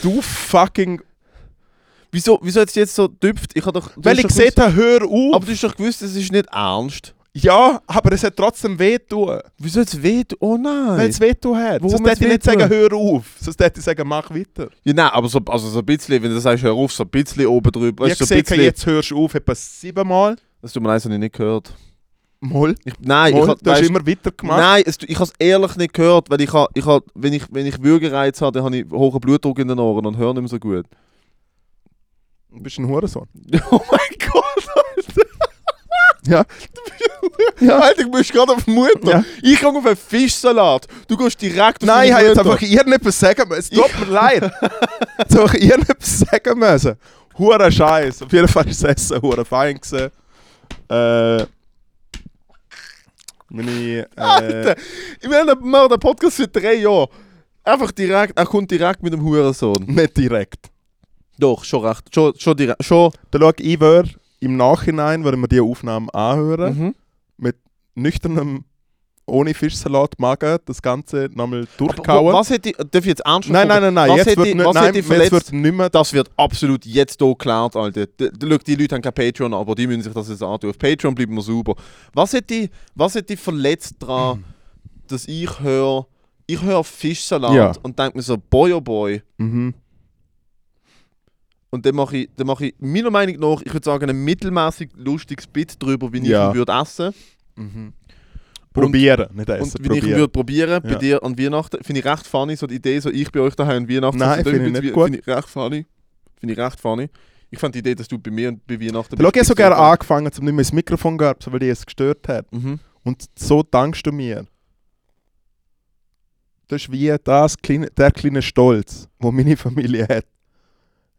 Du fucking. Wieso, wieso hat es jetzt so düpft? Ich habe doch. du Weil hast ich doch gesehen gewusst- habe, hör auf. Aber du hast doch gewusst, es ist nicht ernst. ja, aber es hat trotzdem weh tun. Wieso hat es weh? Oh nein. Weil es weh tun hat. Warum Sonst hat's hätte ich nicht sagen, hör auf. Sonst hätte ich sagen, mach weiter. ja, nein, aber so, also so ein bisschen, wenn du sagst, hör auf, so ein bisschen oben drüber. Ich Weißt du, so sehe, ein bisschen, jetzt hörst du auf, etwa siebenmal. Das tut mir leid, das habe ich nicht gehört. Mal. Ich, nein, Mal. ich hab, du hast weißt- immer weitergemacht. Nein, es, ich habe es ehrlich nicht gehört, weil ich, ha, ich ha, wenn ich, wenn ich Würgereiz habe, dann habe ich hohen Blutdruck in den Ohren und höre nicht mehr so gut. Du bist ein Hurensohn. Oh mein Gott, Ja. ja. Alter, du bist gerade auf Mutter. Ja. Ich gehe auf einen Fischsalat. Du gehst direkt auf Nein, ich meine habe jetzt einfach irgendetwas sagen müssen. Es tut mir leid. Jetzt habe ich irgendetwas sagen müssen. Hure Scheiß. Auf jeden Fall ist das Essen hure fein gewesen. Äh, meine, äh, Alter, wir machen den Podcast seit drei Jahren. Einfach direkt, er kommt direkt mit dem Hurensohn. nicht direkt. Doch, schon recht. Schon, schon direkt. Schon. Da schau ich wär im Nachhinein, wenn wir die Aufnahme anhören, Mhm. nüchternem, ohne Fischsalat Magen, das Ganze nochmal Aber durchkauen. was hätte ich, darf ich jetzt ernst Nein, nein, nein, nein, was jetzt hätte wird, was nein, jetzt wird nicht mehr Das wird absolut jetzt hier geklärt, Alter. Schau, die Leute haben kein Patreon, aber die müssen sich das jetzt antun. Auf Patreon bleiben wir sauber. Was hätte ich, was hätte ich verletzt daran, dass ich höre, ich höre Fischsalat Ja. und denke mir so, boy oh boy. Mhm. Und dann mache ich, dann mache ich meiner Meinung nach, ich würde sagen, ein mittelmäßig lustiges Bit darüber, wie Ja. ich ihn würde essen Mhm. Probieren, nicht essen, und wie ich probieren. würde probieren bei Ja. dir an Weihnachten. Finde ich recht funny, so die Idee, so ich bei euch daheim an Weihnachten. Nein, so, finde ich nicht gut. Finde ich recht funny. Finde ich recht funny. Ich fand die Idee, dass du bei mir bei Weihnachten Schau, ich habe sogar an. angefangen, um nicht mehr ins Mikrofon zu gehen, weil die es gestört hat. Mhm. Und so dankst du mir. Das ist wie das der kleine Stolz, wo meine Familie hat.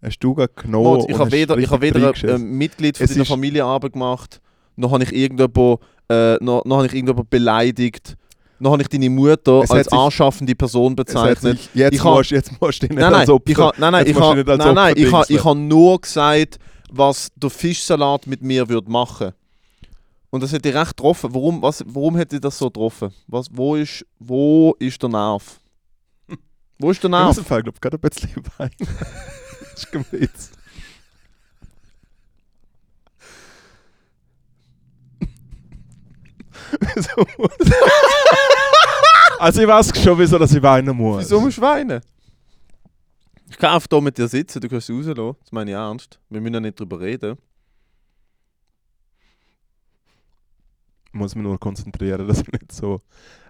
Hast du genommen Mats, ich habe weder, ich habe weder ein ähm, Mitglied von deiner Familienarbeit gemacht, noch habe ich irgendjemand, äh, noch, noch ich irgendjemand beleidigt, noch habe ich deine Mutter Es als anschaffende Person bezeichnet. sich- Jetzt Ich hab- musst jetzt musst du nicht Nein, nein, als Opfer... ich habe nein, nein, ich habe nein, nein, ich ich habe nur gesagt, was der Fischsalat mit mir würde machen. Und das hätte ich recht getroffen. Warum, was, warum hätte ich das so getroffen? Was, wo, ist, wo ist der Nerv? Wo ist der Ich muss Nerv? glaube gerade ein bisschen weinen. Ist Witz. Wieso muss- also ich weiß schon, wieso dass ich weinen muss. Wieso musst du weinen? Ich kann einfach hier mit dir sitzen, du kannst rauslassen. Das meine ich ernst. Wir müssen ja nicht drüber reden. muss mich nur konzentrieren, dass ich nicht so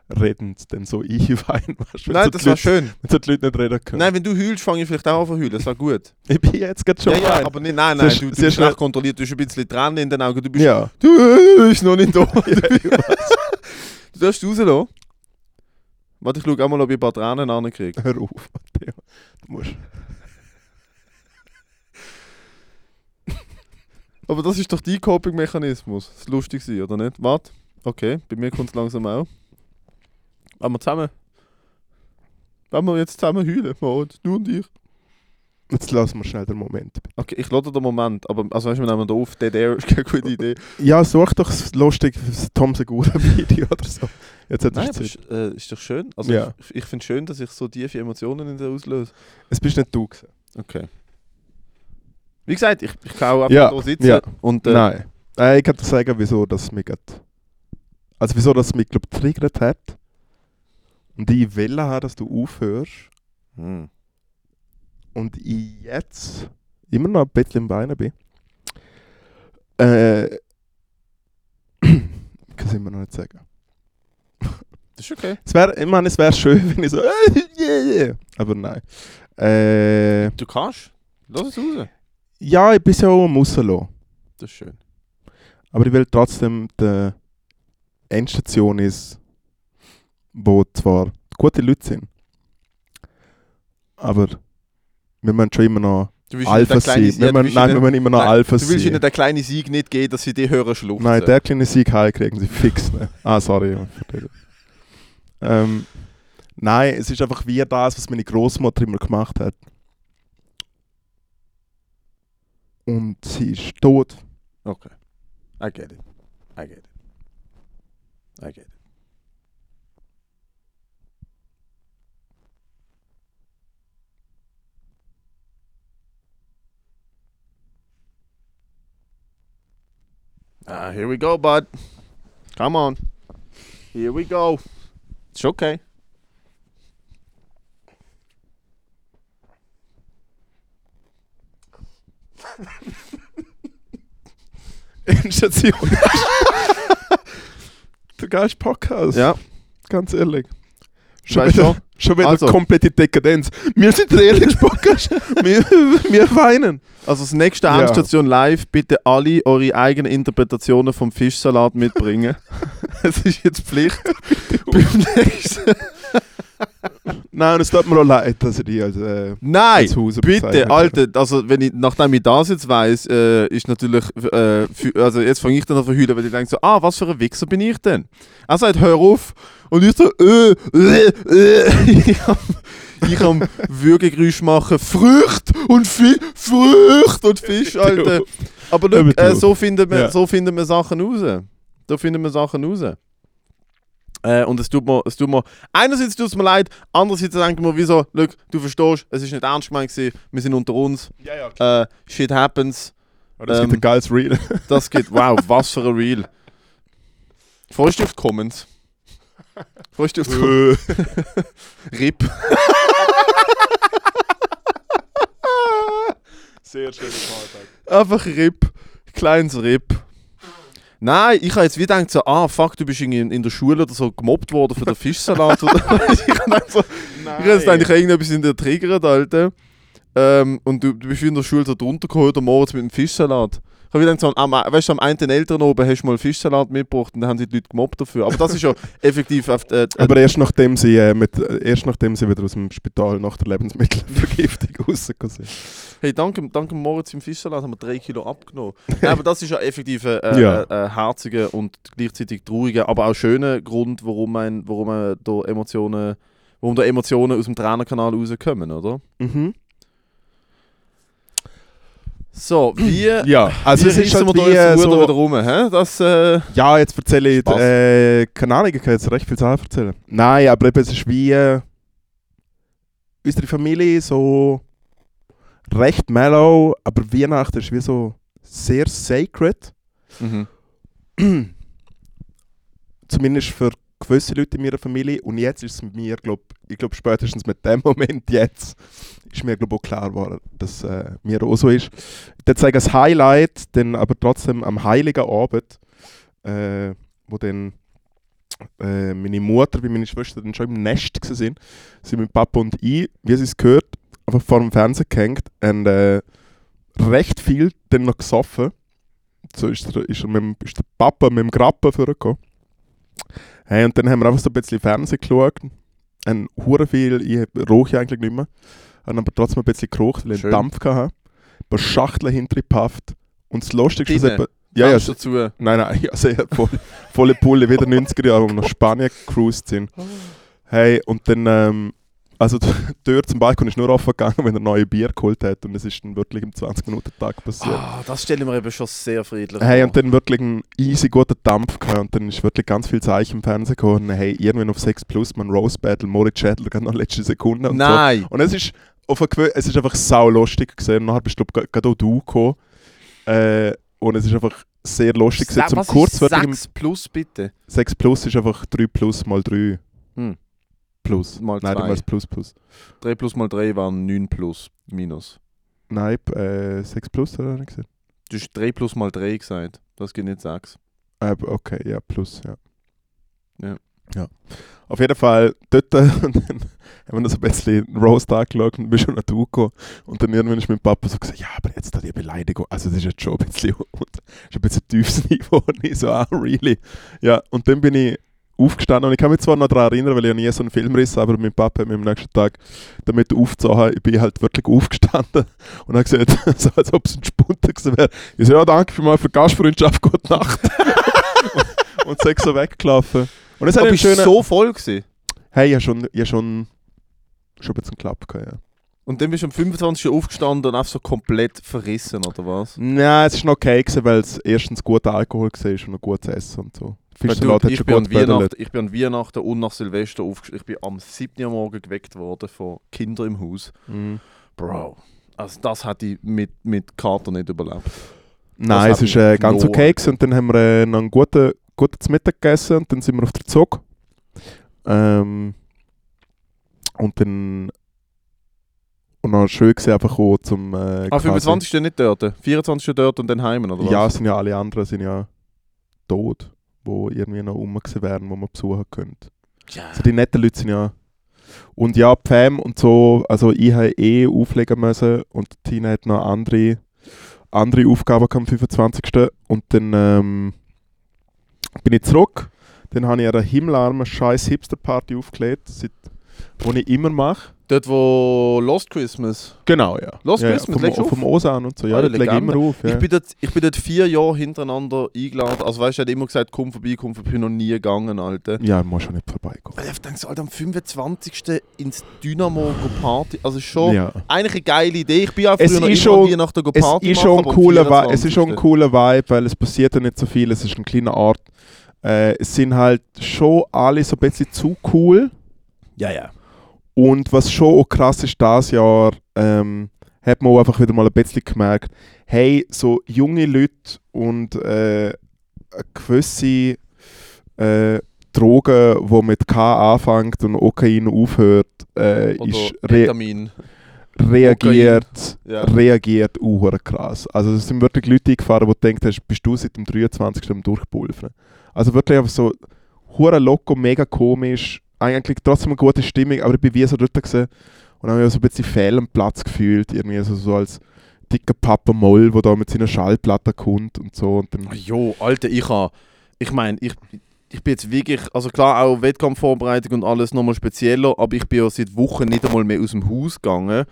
redend dann so weißt du, wenn Nein, das war schön. Wenn so die Leute nicht reden können. Nein, wenn du heulst, fange ich vielleicht auch an zu heulen. Das war gut. Ich bin jetzt gerade schon ja, ja, aber nicht, nein, Sehr nein, sch- du, du sehr bist schnell- schlecht kontrolliert. Du hast ein bisschen Tränen in den Augen. Du bist, Ja. du bist noch nicht da. du darfst rauslassen. Warte, ich schaue auch mal, ob ich ein paar Tränen ankriege. Hör auf, Matteo. Du musst. Aber das ist doch dein Coping-Mechanismus. Das ist lustig oder nicht? Warte. Okay, bei mir kommt es langsam auch. Wollen wir zusammen... Wollen wir jetzt zusammen heulen? Moritz? Du und ich? Jetzt lassen wir schnell den Moment. Okay, ich lade den Moment. Aber, also weißt du, wir nehmen da auf. Air ist keine gute Idee. Ja, such doch das lustige Tom Segura-Video oder so. Jetzt hat Nein, er aber ist, äh, ist doch schön. Also Ja. ich, ich finde es schön, dass ich so tiefe Emotionen in dir auslöse. Es bist nicht du gewesen. Okay. Wie gesagt, ich, ich kann auch einfach Ja, hier sitzen ja. und... Äh, Nein. Äh, ich kann dir sagen, wieso das mich Also wieso das mich, glaube getriggert hat. Und ich will haben, dass du aufhörst. Hm. Und ich jetzt immer noch ein bisschen im Beinen bin. Äh... ich kann es immer noch nicht sagen. Das ist okay. Es wäre, ich meine, es wäre schön, wenn ich so... yeah. Aber nein. Äh... Du kannst. Lass es raus. Ja, ich bin ja auch am Rauslassen. Das ist schön. Aber ich will trotzdem die Endstation ist, wo zwar gute Leute sind, aber wir müssen schon immer noch Alpha sein. Ja, müssen, nein, wir müssen immer noch nein, Alpha Du willst ihnen sein. den kleinen Sieg nicht geben, dass sie die hören schluchzen. Nein, der kleine Sieg kriegen sie fix. Ah, sorry. ähm, nein, es ist einfach wie das, was meine Großmutter immer gemacht hat. Und sie ist tot. Okay. I get it. I get it. I get it. Ah, here we go, bud. Come on. Here we go. It's okay. Endstation. du gehst Podcast. Ja, Ganz ehrlich. Schon weißt wieder, schon. wieder Also. komplette Dekadenz. Wir sind der ehrliche Podcast. wir, wir weinen. Also das nächste Ja. Endstation live, bitte alle eure eigenen Interpretationen vom Fischsalat mitbringen. Es ist jetzt Pflicht. Beim nächsten. Nein, es tut mir auch leid, dass ich die als, äh, Nein, als Hause bitte, Alter, also wenn ich, nachdem ich das jetzt weiss, äh, ist natürlich, äh, für, also jetzt fange ich dann an zu heulen, weil ich denke so, ah, was für ein Wichser bin ich denn? Er sagt, hör auf. Und ich so, äh, äh, äh. ich kann, ich kann Würgegeräusch machen, Frucht und Fisch, Frucht und Fisch, Alter. Aber look, äh, so, finden wir, Ja. so finden wir Sachen raus. So finden wir Sachen raus. Äh, und es tut mir, es tut mir, einerseits tut es mir leid, andererseits denke ich mir, wieso, look, du verstehst, es ist nicht ernst gemeint gewesen, wir sind unter uns, Ja, ja, klar. äh, shit happens, Aber es ähm, gibt ein geiles Reel. das geht, wow, was für ein Reel. Freust du auf die Comments? Die Comments? RIP. Sehr schöner Vortrag. Einfach RIP. Kleines RIP. Nein, ich habe jetzt wieder gedacht, so, ah, fuck, du bist in, in der Schule oder so gemobbt worden für den Fischsalat. oder, ich habe so, ich habe jetzt gedacht, ich habe irgendetwas in dir triggert, Alter. Ähm, und du, du bist wie in der Schule so drunter geholt am Morgen mit dem Fischsalat. Ich habe gedacht, so, am, weißt am einen Eltern oben hast du mal Fischsalat mitgebracht und dann haben sie die Leute gemobbt dafür. Aber das ist ja effektiv auf, äh, äh, Aber erst nachdem sie, äh, mit, äh, erst nachdem sie wieder aus dem Spital nach der Lebensmittelvergiftung rausgekommen sind. Hey, danke, danke Moritz im Fischsalat haben wir drei Kilo abgenommen. Nein, aber das ist ja effektiv ein äh, Ja. äh, herziger und gleichzeitig trauriger, aber auch schöner Grund, warum man, warum man da Emotionen, warum da Emotionen aus dem Tränenkanal rauskommen, oder? Mhm. So, wie, Ja, also wie es ist reissen halt wie, äh, so, wieder rum, hä? Das, äh, Ja, jetzt erzähle ich, äh, keine Ahnung, ich kann jetzt recht viel Sachen erzählen. Nein, aber eben, es ist wie äh, unsere Familie so recht mellow, aber Weihnachten ist wie so sehr sacred. mhm. Zumindest für gewisse Leute in meiner Familie. Und jetzt ist es mir, glaub, ich glaube spätestens mit dem Moment jetzt, ist mir glaub, auch klar geworden, dass äh, mir auch so ist. Ich würde sagen, das Highlight, dann aber trotzdem am Heiligen Abend, äh, wo dann äh, meine Mutter wie meine Schwester dann schon im Nest waren, sind mein Papa und ich, wie sie es gehört, einfach vor dem Fernseher gehängt und äh, recht viel dann noch gesoffen. So ist der, ist, er mit, ist der Papa mit dem Grappen vorgekommen. Hey, und dann haben wir einfach so ein bisschen Fernsehen geschaut. Ein hure viel, ich rauche ja eigentlich nicht mehr. Habe aber trotzdem ein bisschen geraucht, weil ich einen Dampf hatte. Ein paar Schachteln hintergepafft. Und das Lustigste ist eben... Ja, ja, dazu. Nein, nein, also voll, volle Pulle, wieder 90er Jahre, wo wir nach Spanien gecruised sind. Hey, und dann, ähm, also die Tür zum Balkon ist nur offen gegangen, wenn er neue Bier geholt hat und es ist dann wirklich im 20-Minuten-Tag passiert. Ah, das stelle ich mir eben schon sehr friedlich Hey, vor. und dann wirklich einen easy guten Dampf gehabt und dann ist wirklich ganz viel Zeichen im Fernsehen gekommen. Hey, irgendwann auf 6 Plus, man Rose Battle, Moritz Schädler, gerade noch letzte Sekunde und so. Nein! Und es ist, auf eine, es ist einfach sau lustig gesehen. Und nachher bist du gerade auch du gekommen. Äh, und es ist einfach sehr lustig gewesen. Zum was kurz ist wirklich im 6 plus bitte? 6 Plus ist einfach 3 Plus mal 3 Hm. Plus. Mal Nein, du zwei. meinst Plus Plus. 3 plus mal 3 waren 9 plus minus. Nein, äh, 6 Plus oder nicht gesehen? Du hast 3 plus mal 3 gesagt. Das geht nicht 6. Äh, okay, ja, Plus, ja. Ja. ja. Auf jeden Fall dort und dann haben wir so ein bisschen Roast angeschaut und bin schon nach gekommen. Und dann irgendwann ist mein Papa so gesagt, ja, aber jetzt da die Beleidigung, also das ist jetzt schon ein bisschen, und, ist ein bisschen tiefes Niveau. Und ich so, ah, really? Ja, und dann bin ich aufgestanden und ich kann mich zwar noch daran erinnern, weil ich ja nie so einen Filmriss habe, aber mein Papa hat mir am nächsten Tag damit aufgezogen, ich bin halt wirklich aufgestanden und habe gesagt, so als ob es ein Spunter gewesen wäre. Ich so, ja, danke für die Gastfreundschaft, gute Nacht. und, und sechs so weggelaufen. Und es hat du schönen... so voll gewesen? Hey, ich habe schon, hab schon, schon ein bisschen Klapp gehabt, ja. Und dann bist du am 25. aufgestanden und einfach so komplett verrissen, oder was? Nein, es war noch okay, gewesen, weil es erstens guter Alkohol war und noch gutes Essen und so. Fischsalat du, ich, bin an. Weihnachten, ich bin an Weihnachten und nach Silvester aufgestanden. Ich bin am 7. Uhr morgen geweckt worden von Kindern im Haus. Mhm. Bro. Also das hätte ich mit, mit Kater nicht überlebt. Nein, hat es war äh, ganz okay gewesen. und dann haben wir äh, noch einen guten, guten Mittag gegessen und dann sind wir auf der Zug. Ähm, und dann und dann schön gewesen, einfach auch zum äh, Ah, quasi- 25. nicht dort? 24. dort und dann heim, oder was? Ja, sind ja alle anderen sind ja tot, wo irgendwie noch rum wären, wo man besuchen könnte. ja. Also die netten Leute sind ja. Und ja, die Fam und so, also ich habe eh auflegen müssen und Tina hat noch andere, andere Aufgaben am 25. Und dann ähm, bin ich zurück. Dann habe ich eine himmelarme scheiß Hipster-Party aufgelegt, seit, wo ich immer mache. Dort, wo Lost Christmas. Genau, ja. Lost ja, Christmas, ja, vom, vom Osan und so. Ja, Ah, ich lege Legende. immer auf. Ja. Ich, bin dort, ich bin dort vier Jahre hintereinander eingeladen. Also weißt du, hat immer gesagt, komm vorbei, komm vorbei. Ich bin noch nie gegangen, Alter. ja, muss schon nicht vorbeikommen. Weil ich denke so, Alter, am 25. ins Dynamo go Party. Also ist schon Ja. eigentlich eine geile Idee. Ich bin ja früher Es noch ist schon- nach der go Es Party ist, schon ein cooler Vi- es ist schon ein 24.. cooler Vibe, weil es passiert ja nicht so viel. Es ist ein kleiner Ort. Äh, es sind halt schon alle so ein bisschen zu cool. Ja, ja. Und was schon auch krass ist, dieses Jahr ähm, hat man auch einfach wieder mal ein bisschen gemerkt, hey, so junge Leute und äh, eine gewisse äh, Drogen, wo mit K anfängt und Kokain aufhört, äh, ist re Vitamin. reagiert, Ja. reagiert auch krass. Also es sind wirklich Leute eingefahren, wo du denkst, bist du seit dem 23. am Durchpulvern. Also wirklich einfach so hure loco, mega komisch, eigentlich trotzdem eine gute Stimmung, aber ich bin wie so dort gesehen und habe mich so ein bisschen fehl am Platz gefühlt, irgendwie so, so als dicker Papa Moll, der da mit seiner Schallplatte kommt und so und dann Ah, Jo, Alter, ich habe, ich meine, ich, ich bin jetzt wirklich, also klar auch Wettkampfvorbereitung und alles nochmal spezieller, aber ich bin ja seit Wochen nicht einmal mehr aus dem Haus gegangen.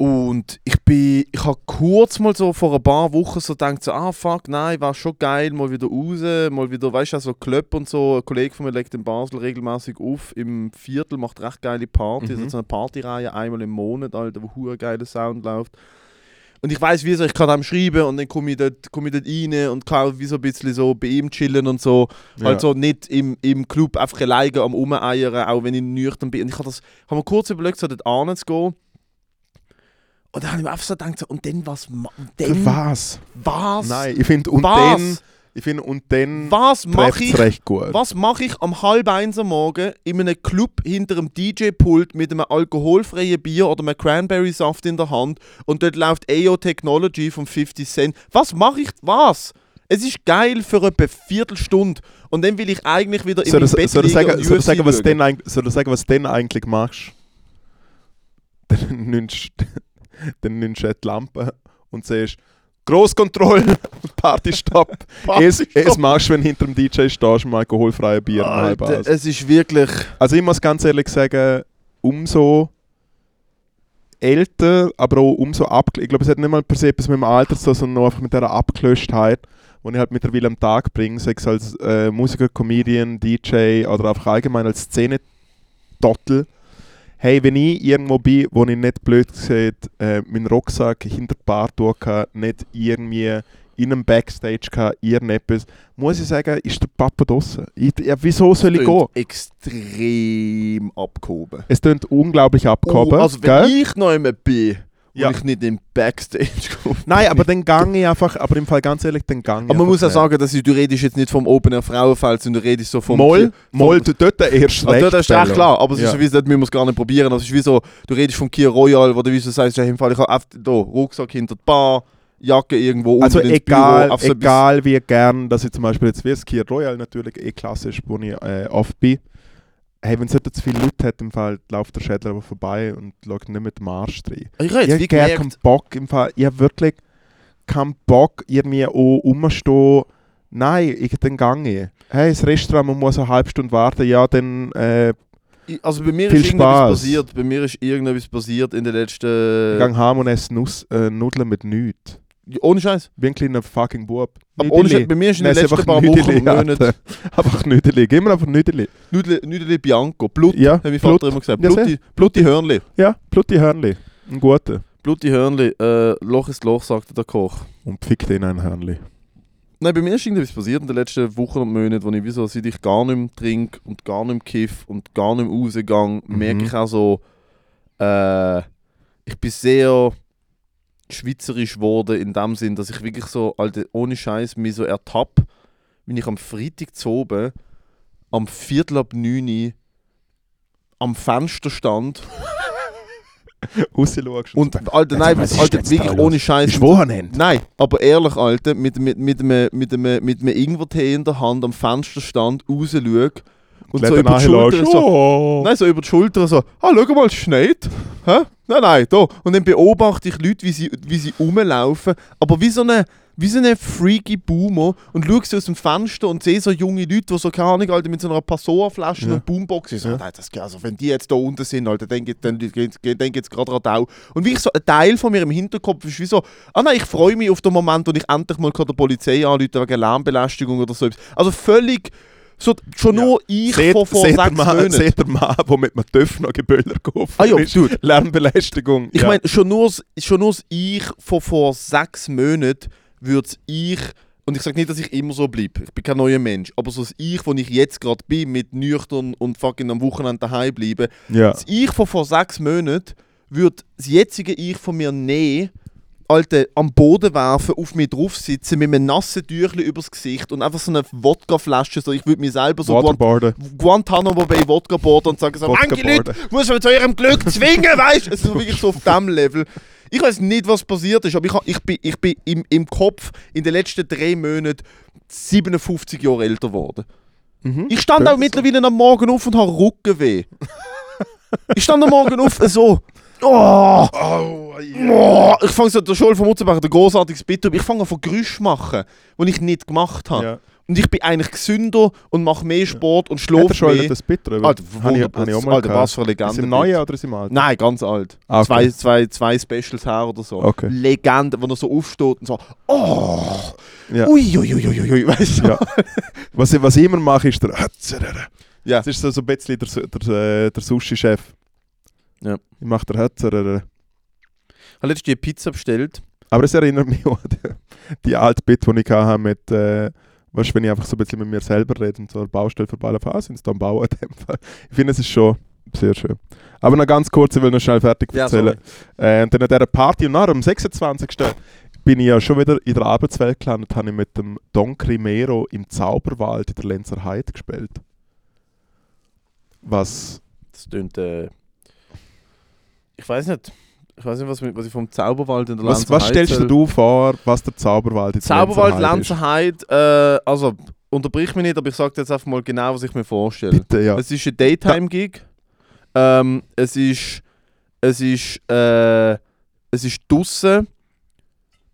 Und ich bin, ich habe kurz mal so vor ein paar Wochen so gedacht, so, ah fuck, nein, war schon geil, mal wieder raus, mal wieder, weißt du, so Club und so. Ein Kollege von mir legt in Basel regelmäßig auf, im Viertel macht recht geile Partys, Mhm. hat so eine Partyreihe einmal im Monat, Alter, wo hure geiler Sound läuft. Und ich weiß wieso, ich kann einem schreiben und dann komme ich, dort, komm ich dort rein und kann wie so ein bisschen so bei ihm chillen und so. ja. Halt so nicht im, im Club einfach alleine am Rumeiern, auch wenn ich nüchtern bin. Und ich habe das, habe mir kurz überlegt, so dort hinzugehen. Und dann habe ich mir einfach so gedacht, so, und dann was? und Für Dann, was? was? Nein, ich finde und was? dann, ich finde und dann was mache ich recht gut. was mache ich am halb eins am Morgen in einem Club hinter einem DJ-Pult mit einem alkoholfreien Bier oder einem Cranberry-Saft in der Hand und dort läuft AO Technology von 50 Cent? Was mache ich? Was? Es ist geil für etwa eine Viertelstunde und dann will ich eigentlich wieder in Soll ich Bett soll liegen sagen, soll sagen, was denn soll ich sagen, was denn eigentlich machst? Dann nimmst dann nimmst du die Lampe und siehst Großkontrolle, Partystopp. es, es machst du, wenn du hinter dem DJ stehst und alkoholfreie Bier Alter, Halbhaus. es ist wirklich... Also ich muss ganz ehrlich sagen, umso älter, aber auch umso abgelöst. Ich glaube, es hat nicht mal per se etwas mit dem Alter zu tun, sondern nur einfach mit dieser Abgelöschtheit, die ich halt mittlerweile am Tag bringe, sei es als äh, Musiker, Comedian, DJ oder einfach allgemein als Szene-Tottel. Hey, wenn ich irgendwo bin, wo ich nicht blöd gesagt äh, meinen Rucksack hinter die Bar tun kann, nicht irgendwie in einem Backstage kann, irgendetwas, muss ich sagen, ist der Papa draussen. Ich, ja, wieso soll ich gehen? extrem abgehoben. Es klingt unglaublich abgehoben. Oh, also wenn gell? ich noch immer bin und Ja. ich nicht in den Backstage komme. Nein, aber dann gang ich einfach, aber im Fall ganz ehrlich, dann gang ich Aber man muss auch sagen, dass ich, du redest jetzt nicht vom Open Air Frauenfeld, sondern du redest so vom... Moll, Moll, du dort erst Also dort ist recht klar, aber es Ja. ist wie, dort müssen wir es gar nicht probieren. Es ist wie so, du redest vom Kia Royal, wo du wie so sagst, im Fall, ich habe da, Rucksack hinter die Bar, Jacke irgendwo Also egal, Büro. so egal wie gern, dass ich zum Beispiel jetzt wie das Kia Royal natürlich eh klassisch, wo ich äh, oft bin. Hey, wenn es nicht zu viele Leute hat, im Fall läuft der Schädler aber vorbei und schaut nicht mit dem Arsch rein. Ich habe Ich jetzt gemerkt, keinen Bock im Fall. Ich habe wirklich keinen Bock, irgendwie auch rumstehen. Nein, ich dann gange. Hey, das Restaurant, man muss eine halbe Stunde warten. Ja, dann äh, ich- also bei mir Viel ist irgendetwas Spaß. passiert. Bei mir ist irgendetwas passiert in den letzten... gang heim und esse Nuss, äh, Nudeln mit nichts. Ohne Scheiß. Wie ein kleiner fucking Bub. Aber ohne Scheiß, bei mir ist in den letzten einfach paar Wochen Nüdeli, Alter. Einfach Nüdeli. Gib mir einfach Nüdeli. Nudeli Bianco, Blut, Ja, hat mein. Vater immer gesagt. Bluti, Bluti Hörnli. Ja, Bluti Hörnli. Ein guter. Bluti Hörnli, äh, Loch ist Loch, sagte der Koch. Und fick den ein Hörnli. Nein, bei mir ist irgendetwas passiert in den letzten Wochen und Monaten, wo ich wieso, seit ich gar nicht mehr trinke und gar nicht mehr kiff und gar nicht mehr rausgehe, Mhm. merke ich auch so, äh, ich bin sehr schweizerisch geworden in dem Sinn, dass ich wirklich so, Alter, ohne Scheiß mich so ertappe, wenn ich am Freitag zu oben am Viertel ab 9 Uhr am Fenster stand Rausschaust und, Alter, nein, was ist Alter, wirklich ohne? Scheiß. Wochenende. Nein, aber ehrlich, Alter, mit, mit, mit, einem, mit, einem, mit einem Ingwertee in der Hand am Fenster stand, raus und so über die Schulter so, Oh. nein, so über die Schulter so, ah, schau mal, es schneit. Hä? Nein, nein, da. Und dann beobachte ich Leute, wie sie, wie sie rumlaufen, aber wie so eine, wie so eine freaky Boomer und schaue sie aus dem Fenster und sehe so junge Leute, die so, keine Ahnung, Alter, mit so einer Passoa-Flasche Ja. und Boombox ich so, Ja. nein, das, also wenn die jetzt da unten sind, Alter, dann geht dann, geht, dann geht's gerade Radau. Und wie ich so, ein Teil von mir im Hinterkopf ist wie so, ah nein, ich freue mich auf den Moment, wo ich endlich mal kann der Polizei anrufen wegen Lärmbelästigung oder so. Also völlig, so, schon Ja. nur ich Seht, vor, vor seht, sechs Mann, Monaten. seht der Mann, der mit einem Töpf noch Geböller geholfen Ah ja, ist. Lärmbelästigung. Ich ja. meine, schon nur, schon nur Ich von vor sechs Monaten würde ich, und ich sage nicht, dass ich immer so bleibe, ich bin kein neuer Mensch, aber so das Ich, wo ich jetzt gerade bin, mit nüchtern und fucking am Wochenende daheim bleiben, ja. das Ich von vor sechs Monaten würde das jetzige Ich von mir nehmen, Alter, am Boden werfen, auf mich drauf sitzen, mit einem nassen Tüchlein übers Gesicht und einfach so eine Wodkaflasche, so ich würde mir selber so Guant. Guantanamo Bay Wodka boarden und sagen so, manche Leute muss man zu ihrem Glück zwingen, weißt du? Es ist so wirklich so auf diesem Level. Ich weiß nicht, was passiert ist, aber ich, ich bin, ich bin im, im Kopf in den letzten drei Monaten 57 Jahre älter geworden. Mhm. Ich stand auch mittlerweile am Morgen auf und habe Rückenweh. ich stand am Morgen auf so. Oh, Oh, oh, ich fange so, der Schul von Mutzenberg, der großartiges Bitte, ich fange an von Geräusch machen, die ich nicht gemacht habe. ja. Und ich bin eigentlich gesünder und mache mehr Sport und schlafe mehr. das Bitter? Alter, wunderbar. Alter, gehabt. was für eine Legende. Ist im Neuen oder ist im Alten? Nein, ganz alt. Ah, okay. zwei, zwei, zwei Specials her oder so. Okay. Legende, wo er so aufsteht und so, oh, Ja. uiuiuiuiui, weißt du? Ja. Was, ich, was ich immer mache, ist der. Ja. Das ist so, so ein bisschen der, Su- der, äh, der Sushi-Chef. Ja. Ich mache den Hötzerer. Ich habe letztens die Pizza bestellt. Aber es erinnert mich an die, die alte Bit, die ich hatte mit, äh, weißt, du, wenn ich einfach so ein bisschen mit mir selber rede und so eine Baustelle vorbeilasse, ah, sind sie da am Bauen in dem Fall. Ich finde, es ist schon sehr schön. Aber noch ganz kurz, ich will noch schnell fertig Ja, erzählen. äh, und dann an dieser Party und nachher am 26. bin ich ja schon wieder in der Arbeitswelt gelandet, habe ich mit dem Don Crimero im Zauberwald in der Lenzer Heide gespielt. Was Das tönt, äh, ich weiß nicht. ich weiß nicht, was, was ich vom Zauberwald in der Was, Lanzer was stellst du vor, was der Zauberwald in Zauberwald Lenzerheide ist? Lenzerheide, äh, also unterbrich mich nicht, aber ich sage jetzt einfach mal genau, was ich mir vorstelle. Bitte, ja. Es ist ein Daytime-Gig. Ähm, es ist. Es ist. Äh, es ist draussen.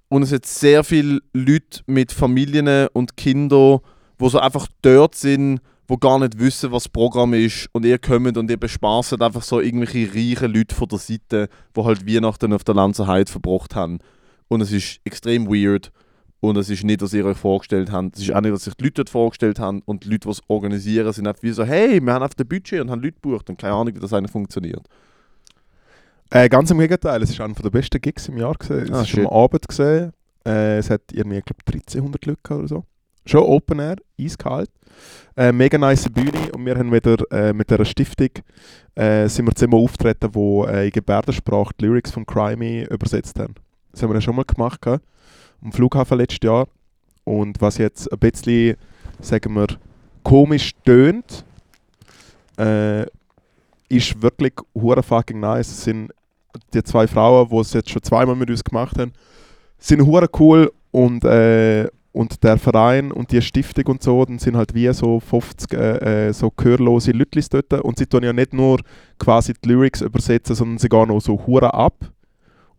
Und es hat sehr viele Leute mit Familien und Kindern, die so einfach dort sind, die gar nicht wissen, was das Programm ist. Und ihr kommt und ihr bespaßt einfach so irgendwelche reichen Leute von der Seite, die halt Weihnachten auf der Lanzer Heide verbracht haben. Und es ist extrem weird. Und es ist nicht, was ihr euch vorgestellt habt. Es ist auch nicht, was sich die Leute dort vorgestellt haben. Und die Leute, die es organisieren, sind einfach wie so, hey, wir haben auf dem Budget und haben Leute gebucht. Und keine Ahnung, wie das eigentlich funktioniert. Äh, ganz im Gegenteil, es ist einer der besten Gigs im Jahr. Gewesen. Es Ah, ist shit. am Abend gesehen. Äh, es hat irgendwie, ich glaube, 1300 Leute oder so. Schon Open Air, eiskalt. Äh, mega nice Bühne und wir haben wieder äh, mit dieser Stiftung äh, sind wir zusammen auftreten, wo äh, in Gebärdensprache die Lyrics von Crimey übersetzt haben. Das haben wir ja schon mal gemacht gehabt, am Flughafen letztes Jahr. Und was jetzt ein bisschen, sagen wir, komisch tönt, äh, ist wirklich hure fucking nice. Es sind die zwei Frauen, die es jetzt schon zweimal mit uns gemacht haben, sind hure cool und, äh, und der Verein und die Stiftung und so, dann sind halt wie so 50 äh, äh, so gehörlose Leute dort und sie tun ja nicht nur quasi die Lyrics übersetzen, sondern sie gehen auch so hure ab.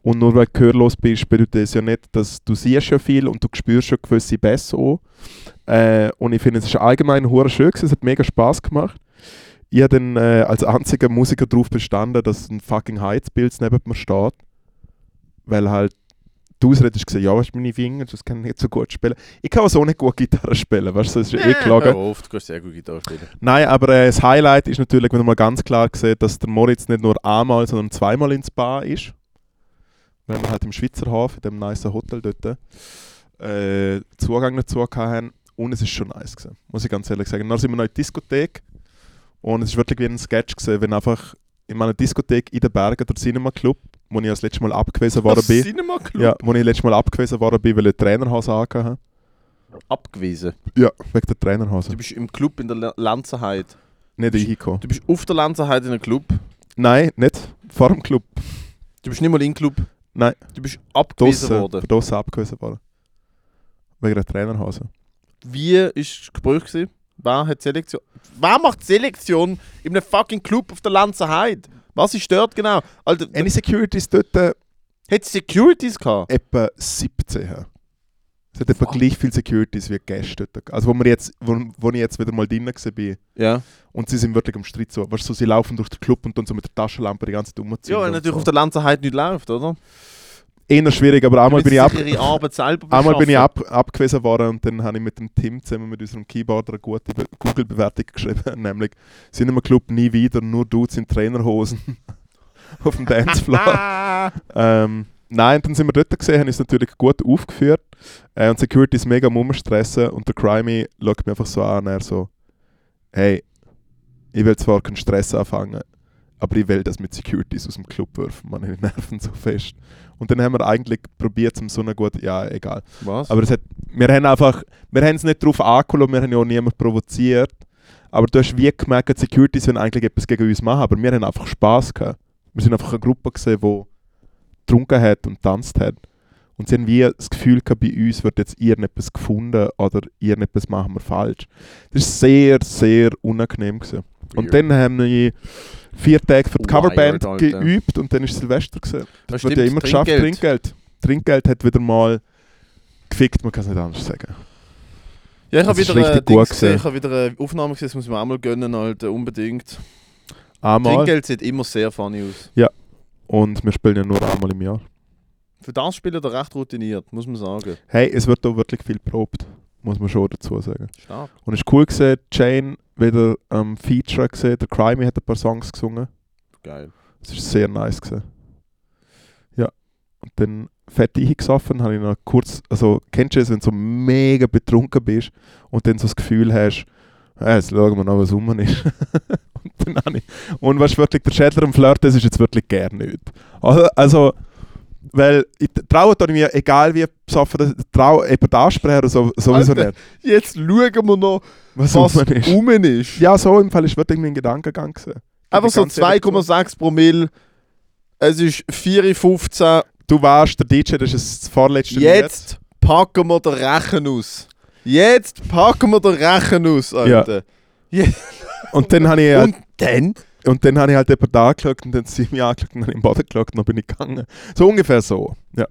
Und nur weil du gehörlos bist, bedeutet das ja nicht, dass du siehst ja viel und du spürst schon gewisse Bässe auch. Äh, und ich finde, es ist allgemein hure schön gewesen, es hat mega Spaß gemacht. Ich habe dann äh, als einziger Musiker darauf bestanden, dass ein fucking Heizbild neben mir steht. Weil halt die Ausrede ist gesehen, ja, was meine Finger, das kann ich nicht so gut spielen. Ich kann auch so nicht gut Gitarre spielen, weißt du, das ist ja eh gelogen. auf, du kannst sehr gut Gitarre spielen. Nein, aber äh, das Highlight ist natürlich, wenn man mal ganz klar sieht, dass der Moritz nicht nur einmal, sondern zweimal ins Bar ist. Wenn wir halt im Schweizer Hafen, in dem nice Hotel dort, äh, Zugang dazu haben. Und es ist schon nice gewesen, muss ich ganz ehrlich sagen. Dann sind wir noch in die Diskothek und es ist wirklich wie ein Sketch gewesen, wenn einfach in meiner Diskothek in den Bergen, der Cinema Club, wo ich das letzte Mal abgewiesen worden bin. Cinema Club? Ja, wo ich letztes Mal abgewiesen worden bin, weil ich Trainerhose angehabt habe. Abgewiesen. Ja, wegen der Trainerhose. Du bist im Club in der La- Lanzerheide. Nicht reingekommen. Du bist auf der Lanzerheide in einem Club. Nein, nicht vor dem Club. Du bist nicht mal im Club. Nein. Du bist abgewiesen Draussen, worden. draussen abgewiesen worden. Wegen der Trainerhose. Wie war das Gespräch? Gewesen? Wer hat Selektion? Wer macht Selektion in einem fucking Club auf der Lanzerheide? Was ist dort genau? Alter, Any Securities dort äh, hat es Securities gehabt? etwa 17. haben. Es hat etwa gleich viele Securities wie Gäste dort. Also wo, wir jetzt, wo, wo ich jetzt wieder mal drin war. Ja. Und sie sind wirklich am Streit so. Weißt du, so, sie laufen durch den Club und dann so mit der Taschenlampe die ganze Zeit umziehen. Ja, weil natürlich auf der Lanzerheide nicht läuft, oder? Eher schwierig, aber einmal bin ich ab... Einmal bin ich ab, abgewiesen worden und dann habe ich mit dem Tim zusammen mit unserem Keyboarder eine gute Be- Google-Bewertung geschrieben, nämlich «Sind im Club nie wieder, nur Dudes in Trainerhosen auf dem Dancefloor». Ähm, nein, dann sind wir dort gesehen, haben uns natürlich gut aufgeführt äh, und Security ist mega am und der Crimey schaut mich einfach so an und er so «Hey, ich will zwar keinen Stress anfangen, aber ich will das mit Securities aus dem Club werfen, meine Nerven so fest.» Und dann haben wir eigentlich probiert, um so gute, ja, egal. Was? Aber es hat, wir haben einfach, wir haben es nicht darauf angeschaut, wir haben ja auch niemanden provoziert. Aber du hast wie gemerkt, die Securities wollen eigentlich etwas gegen uns machen, aber wir haben einfach Spass gehabt. Wir sind einfach eine Gruppe gesehen, die getrunken hat und getanzt hat. Und sie haben wie das Gefühl gehabt, bei uns wird jetzt irgendetwas gefunden oder irgendetwas machen wir falsch. Das war sehr, sehr unangenehm. Gewesen. Und dann haben wir vier Tage für die Wired, Coverband Alter. geübt und dann ist Silvester. Gewesen. Das Das wird ja immer geschafft, Trinkgeld. Trinkgeld. Trinkgeld hat wieder mal gefickt, man kann es nicht anders sagen. Ja, ich habe wieder, äh, gesehen, gewesen. ich wieder eine Aufnahme gesehen, das muss man auch mal gönnen, Alter, unbedingt. Einmal Trinkgeld sieht immer sehr funny aus. und wir spielen ja nur einmal im Jahr. Für das Spieler da recht routiniert, muss man sagen. Hey, es wird auch wirklich viel probt, muss man schon dazu sagen. Stark. Und es ist cool gesehen, Jane wieder am Feature gesehen, der Crimey hat ein paar Songs gesungen. Geil. Das ist sehr nice gesehen. Ja, und dann fett eingesoffen, habe ich noch kurz, also kennst du es, wenn du so mega betrunken bist und dann so das Gefühl hast, ja, jetzt schauen wir noch, was rum ist. und dann habe ich, und was wirklich der Schädler am Flirt, das ist jetzt wirklich gar nicht. Also, also weil ich traue da mir, egal wie besoffen, das- traue eben den Ansprecher so, sowieso Alter. nicht. Jetzt schauen wir noch, Was, was rum ist. rum ist. Ja, so im Fall ist wirklich mein Gedankengang gewesen. Einfach ich so ganz ehrlich zu. 2,6 Promille. Es ist 4.15 Uhr. Du warst der DJ, das ist das vorletzte Lied. Jetzt packen wir den Rechen aus. Jetzt packen wir den Rechen aus, Alter. Und dann habe ich, Und dann? Und dann habe ich halt jemanden angeschaut und dann sie mich angeschaut und dann habe ich im Boden geschaut und dann bin ich gegangen. So ungefähr so. Ja.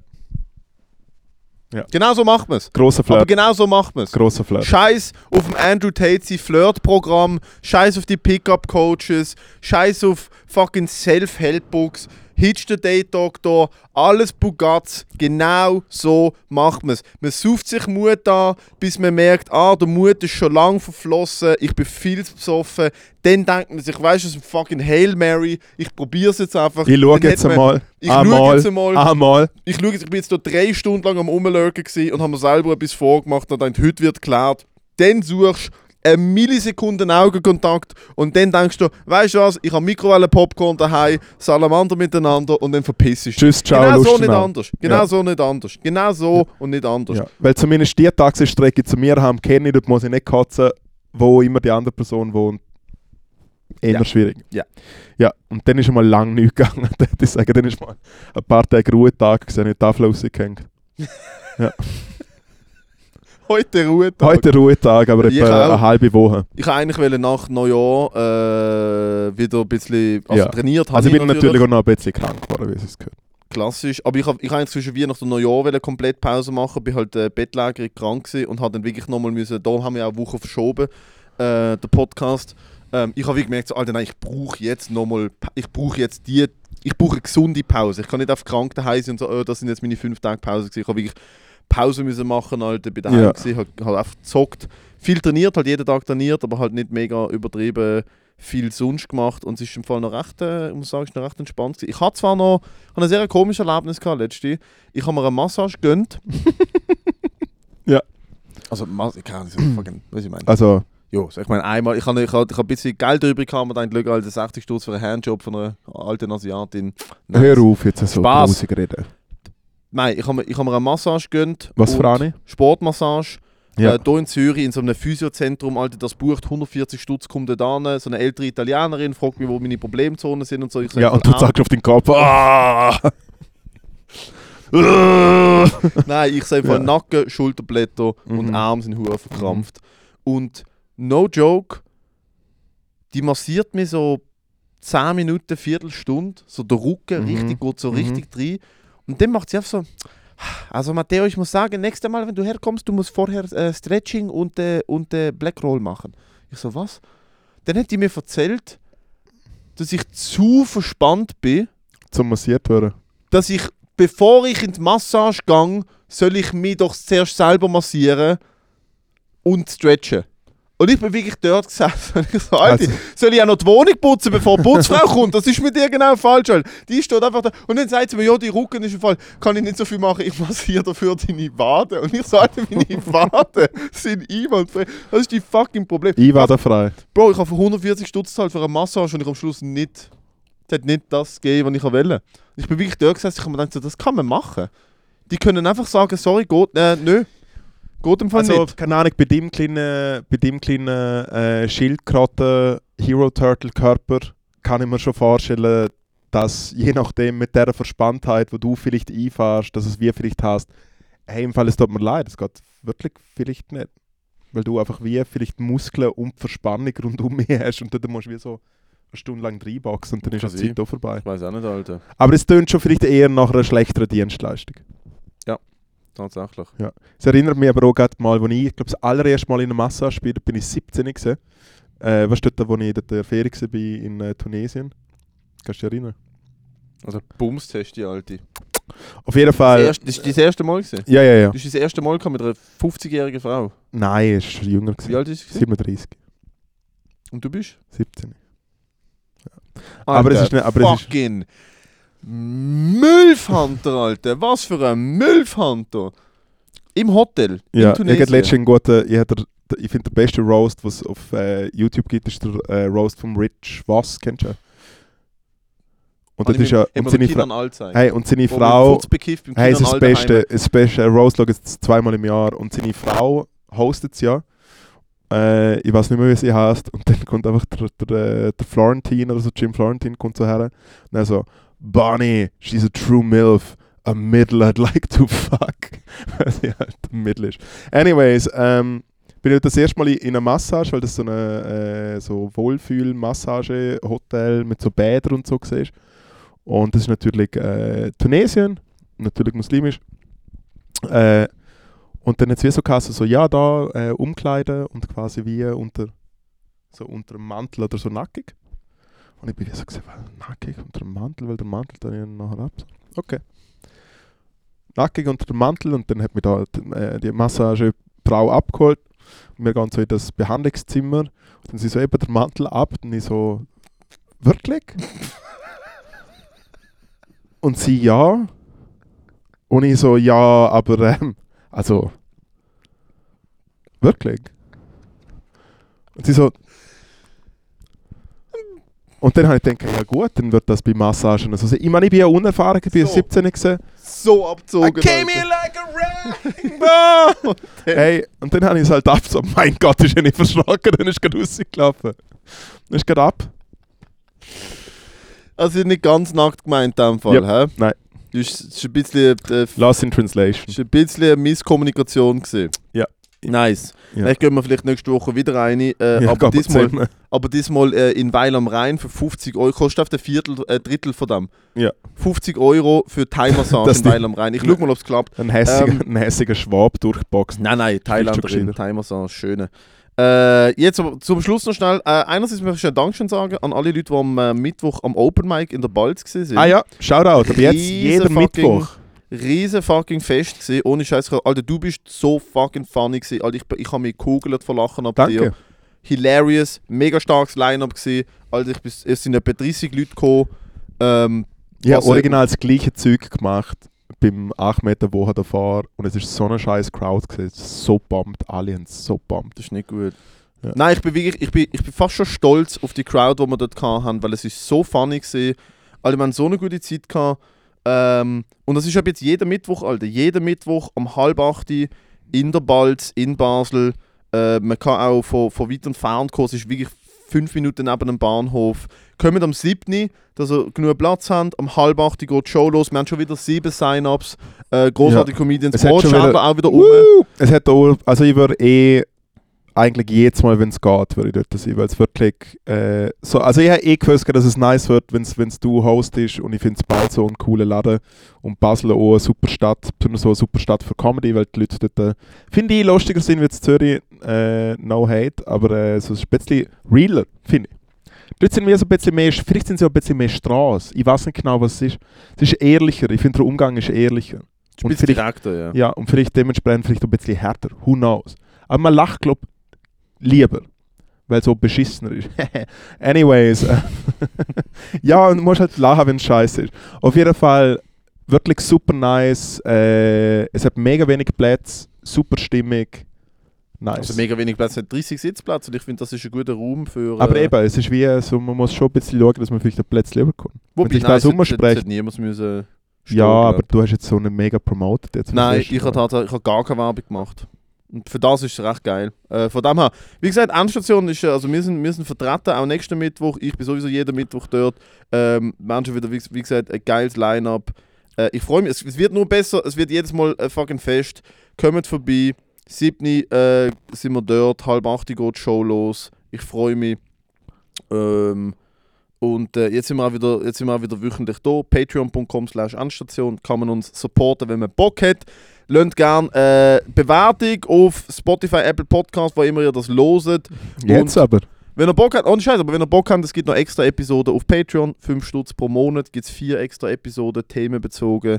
Genau so macht man es. Aber Flirt. genau so macht man es. Grosser Flirt. Scheiß auf dem Andrew Tate Flirt-Programm, Scheiß auf die Pickup-Coaches, Scheiß auf fucking Self-Help-Books, Hitch the Date Doctor, alles Bugatz. Genau so macht man es. Man sucht sich Mut an, bis man merkt, ah, der Mut ist schon lang verflossen, ich bin viel zu besoffen. Dann denkt man sich, weißt du, es ist ein fucking Hail Mary, ich probiere es jetzt einfach. Ich schaue Dann jetzt einmal. Ich schaue jetzt einmal. Einmal. Ich schaue jetzt, ich bin jetzt hier drei Stunden lang am Rumlurken und habe mir selber etwas vorgemacht und gedacht, heute wird geklärt. Dann suchst du eine Millisekunde Augenkontakt und dann denkst du, weißt du was, ich habe Mikrowellen-Popcorn daheim, Salamander miteinander und dann verpiss ich. Tschüss, ciao, Genau so nicht anders. Genau Ja. so nicht anders. Genau so und nicht anders. Ja. Weil zumindest die Taxistrecke zu mir haben, kenne ich, dort muss ich nicht kotzen, wo immer die andere Person wohnt. Eher Ja. schwierig. Ja. Ja, und dann ist mal lang nichts gegangen. Ich sagen, dann ist mal ein paar Tage Ruhetag gesehen, nicht die Tafel rausgehängt. Heute Ruhetag. Heute Ruhetag, aber Ich etwa auch. eine halbe Woche. Ich wollte eigentlich nach Neujahr äh, wieder ein bisschen also Ja. trainiert. habe Also ich bin natürlich auch noch ein bisschen krank geworden, wie es gehört. Klassisch. Aber ich habe ich hab eigentlich zwischen Weihnachten und Neujahr komplett Pause machen. Bin halt äh, bettlägerig krank und habe dann wirklich nochmal müssen. Da haben wir ja eine Woche verschoben, äh, den Podcast. Ähm, ich habe wirklich gemerkt, so, Alter, nein, ich brauche jetzt nochmal, ich brauche jetzt die, ich brauche eine gesunde Pause. Ich kann nicht auf krank daheim sein und so, oh, das sind jetzt meine fünf Tage Pause gewesen. Ich habe wirklich Pause müssen machen, Alter, bin daheim Ja. gewesen, habe hab einfach gezockt. Viel trainiert, halt jeden Tag trainiert, aber halt nicht mega übertrieben viel sonst gemacht und es ist im Fall noch recht, äh, ich muss sagen, noch recht entspannt gewesen. Ich hatte zwar noch ich habe ein sehr komisches Erlebnis gehabt letzte. Ich habe mir eine Massage gönnt. Ja. Also, ich kann nicht so fucking, was ich meine. Also, Jo, so, ich meine, einmal, ich habe ich hab, ich hab ein bisschen Geld übrig gehabt, und dann Alter, 60 Stutz für einen Handjob von einer alten Asiatin. Nice. hör auf jetzt so Spaß. grusig reden. Nein, ich habe mir, ich hab mir eine Massage gönnt. Was und für eine? Sportmassage. Ja. Äh, hier in Zürich in so einem Physiozentrum, Alter, das bucht 140 Stutz, kommt da hin, so eine ältere Italienerin, fragt mich, wo meine Problemzonen sind und so. Ich sag, Ja, und du ah, sagst auf den Kopf. Ah! Nein, ich sehe einfach Ja. Nacken, Schulterblätter und Mhm. Arme sind hure verkrampft. Und no joke, die massiert mir so 10 Minuten, Viertelstunde, so der Rücken, Mhm. richtig gut, so Mhm. richtig drin. Und dann macht sie einfach so, also Matteo, ich muss sagen, nächstes Mal, wenn du herkommst, du musst vorher äh, Stretching und, äh, und äh, Black Roll machen. Ich so, was? Dann hat die mir erzählt, dass ich zu verspannt bin, Zum massiert werden. dass ich, bevor ich in die Massage gehe, soll ich mich doch zuerst selber massieren und stretchen. Und ich bin wirklich dort gesessen. Und ich so, Alter, Also- soll ich auch noch die Wohnung putzen, bevor die Putzfrau kommt? Das ist mit dir genau falsch. Alter. Die steht einfach da. Und dann sagt sie mir, ja, die Rücken ist im Fall, kann ich nicht so viel machen, ich massiere dafür deine Waden. Und ich so, Alter, meine Waden sind einwandfrei. Das ist die fucking Problem. Ich war da frei. Bro, ich habe für 140 Stutz gezahlt für eine Massage und ich am Schluss nicht, es hat nicht das gegeben, was ich wollte. Ich bin wirklich dort gesessen, ich habe mir gedacht, so, das kann man machen. Die können einfach sagen, sorry, geht, äh, nö. Geht im Fall Also, nicht. keine Ahnung, bei dem kleinen, bei dem kleinen äh, Schildkröten Hero Turtle Körper kann ich mir schon vorstellen, dass je nachdem mit der Verspanntheit, wo du vielleicht einfahrst, dass es wie vielleicht hast, hey, im Fall es tut mir leid, es geht wirklich vielleicht nicht. Weil du einfach wie vielleicht Muskeln und die Verspannung rundum mehr hast und dann musst du wie so eine Stunde lang reinboxen und dann ist die. Zeit auch vorbei. Ich weiß auch nicht, Alter. Aber es tönt schon vielleicht eher nach einer schlechteren Dienstleistung. Tatsächlich. Es erinnert mich aber auch gerade mal, als ich, ich glaube, das allererste Mal in einer Massage bin, da bin ich 17 gewesen. Äh, du, dort, wo ich dort in der Ferien war in äh, Tunesien? Kannst du dich erinnern? Also, Bumstest, die Alte. Auf jeden Das, Fall. erste, das ist das erste Mal gewesen? Ja, ja, ja. Du hast das erste Mal mit einer 50-jährigen Frau. Nein, es war jünger. Wie Gewesen. alt ist sie? 37, Und du bist? 17. Aber es ist nicht- aber es ist- fucking Müllfanter, Alter. Was für ein Müllfanter. Im Hotel. Ja, in ich Tunesien. letztens einen guten, ich, ich finde der beste Roast, was es auf äh, YouTube gibt, ist der äh, Roast vom Rich Voss, kennst du? Und das ist ja, und seine, Fra. Hey, und seine Wo Frau, bekifft Hey, es ist das. Beste. Das Beste. Rose schaut jetzt zweimal im Jahr und seine Frau hostet es ja. Äh, ich weiß nicht mehr, wie sie heißt. Und dann kommt einfach der, der, äh, der Florentine oder so, Jim Florentine, kommt so her. Und er so: Bonnie, she's a true MILF. A middle I'd like to fuck. Sie halt ein ist. Anyways, ähm, bin ich das erste Mal in einer Massage, weil das so eine äh, so Wohlfühl-Massage-Hotel mit so Bädern und so war. Und das ist natürlich äh, Tunesien, natürlich muslimisch. Äh, und dann hat es wie so geheißen, so ja, da äh, umkleiden und quasi wie unter so unter dem Mantel oder so nackig. Und ich bin so gesagt, well, nackig unter dem Mantel, weil der Mantel dann nachher ab. Okay. Nackig unter dem Mantel und dann hat mich da die, äh, die Massagefrau abgeholt. Und wir gehen so in das Behandlungszimmer. Und dann sie so eben der Mantel ab und ich so, wirklich? und sie ja. Und ich so, ja, aber ähm, also wirklich? Und sie so. Und dann habe ich gedacht, ja gut, dann wird das bei Massagen so sein. Ich meine, ich bin ja unerfahren, ich bin So. 17 gewesen. So abgezogen. I came Alter. here like a rainbow! hey, und dann habe ich es halt ab, so, mein Gott, ist ja nicht verschrocken, dann ist gerade rausgelaufen. Dann ist gerade ab. Also nicht ganz nackt gemeint in dem Fall, Yep. hä? Nein. Das ist, ein bisschen, äh, Lost in Translation. das ist ein bisschen eine Misskommunikation gewesen. Ja. Nice. Ja. Vielleicht gehen wir vielleicht nächste Woche wieder rein. Äh, Ja, aber, diesmal, aber diesmal äh, in Weil am Rhein für 50 Euro. Kostet auf der Viertel, äh, Drittel von dem. Ja. 50 Euro für Thai-Massage Das in Weil am Rhein. Ich schau mal, ob es klappt. Ein hässiger, Ähm, ein hässiger Schwab durchboxt. Nein, nein, Thailanderin. Thai-Massage, schöne. Äh, jetzt aber zum Schluss noch schnell. Äh, einerseits möchte ich einen Dankeschön sagen an alle Leute, die am äh, Mittwoch am Open Mic in der Balz sind. Ah ja, Shoutout. Aber jetzt fucking- Mittwoch. Riesen fucking Fest gesehen, ohne Scheiß. Alter, du bist so fucking funny gewesen. Alter, ich, ich habe mich gekugelt vor Lachen ab dir. Danke. Hilarious, mega starkes Line-Up gesehen. Alter, ich bin, es sind etwa 30 Leute gekommen. Ähm, Ich habe was- original das gleiche Zeug gemacht beim Ahmed eine Woche davor und es ist so eine scheiß Crowd gewesen. So alle haben so bummed. das ist nicht gut. Ja. Nein, ich bin wirklich, ich bin, ich bin fast schon stolz auf die Crowd, die wir dort hatten, weil es ist so funny gesehen. Alter, wir haben so eine gute Zeit gehabt. Ähm, und das ist ab jetzt jeden Mittwoch, Alter. Jeden Mittwoch um halb acht in der Balz, in Basel. Äh, man kann auch von, von weit und fern kommen. Es ist wirklich fünf Minuten neben dem Bahnhof. Kommen am 7., dass ihr genug Platz habt. Um halb acht geht die Show los. Wir haben schon wieder sieben Sign-Ups. Äh, großartige Comedians. Es hat schon wieder- auch wieder um. Es hat auch, also ich würde eh eigentlich jedes Mal, wenn es geht, würde ich dort sein, weil es wirklich äh, so, also ich habe eh gewusst, dass es nice wird, wenn es du hostest und ich finde es bald so ein cooler Laden und Basel auch eine super Stadt, besonders so eine super Stadt für Comedy, weil die Leute dort, äh, finde ich, lustiger sind wie in Zürich, äh, no hate, aber äh, so ein bisschen realer, finde ich. Dort sind wir so ein bisschen mehr, vielleicht sind sie auch ein bisschen mehr Straße. Ich weiß nicht genau, was es ist. Es ist ehrlicher, ich finde der Umgang ist ehrlicher. Und vielleicht- direkter, ja. Ja, und vielleicht dementsprechend vielleicht ein bisschen härter. Who knows? Aber man lacht, glaube lieber. Weil es so beschissener ist. Anyways. äh, ja, und du musst halt lachen, wenn es scheiße ist. Auf jeden Fall wirklich super nice. Äh, es hat mega wenig Plätze, super stimmig. Nice. Also mega wenig Platz, es hat 30 Sitzplätze und ich finde, das ist ein guter Raum für... aber äh, eben, es ist wie so, man muss schon ein bisschen schauen, dass man vielleicht den Platz lieber kommt. Wobei, sich nein, das umspricht. es hätte niemand müssen stehen, Ja, glaub. aber du hast jetzt so eine mega promoted jetzt. Nein, ich habe ich habe gar keine Werbung gemacht. Und für das ist es recht geil. Äh, von dem her, wie gesagt, Endstation ist, äh, also wir sind, wir sind vertreten, auch nächsten Mittwoch. Ich bin sowieso jeden Mittwoch dort. Ähm, schon wieder, wie, wie gesagt, ein geiles Line-Up. Äh, ich freue mich, es, es wird nur besser, es wird jedes Mal ein fucking Fest. Kommt vorbei. 7. Äh, sind wir dort, halb 8 geht die Show los. Ich freue mich. Ähm, und äh, jetzt, sind wir auch wieder, jetzt sind wir auch wieder wöchentlich da. Patreon.com slash Anstation kann man uns supporten, wenn man Bock hat. Lasst gerne äh, Bewertung auf Spotify, Apple Podcast, wo immer ihr das loset. Jetzt und- aber. Wenn ihr Bock habt, ohne Scheiß, aber wenn ihr Bock habt, es gibt noch extra Episoden auf Patreon. 5 Stutz pro Monat gibt es vier extra Episoden, themenbezogen.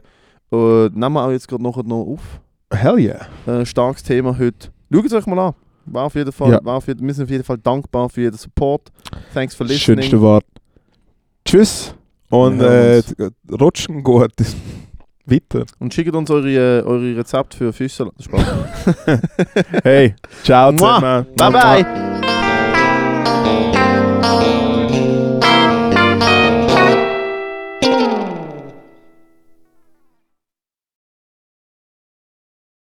Äh, nehmen wir auch jetzt gerade noch, noch auf. Hell yeah. Äh, starkes Thema heute. Schaut es euch mal an. War auf jeden Fall, Ja. war auf jeden, wir sind auf jeden Fall dankbar für jeden Support. Thanks for listening. Schönste Wort. Tschüss. Und äh, hören rutschen gut. Weiter. Und schickt uns eure, äh, eure Rezepte für. Spaß. Hey, ciao zusammen. Bye bye.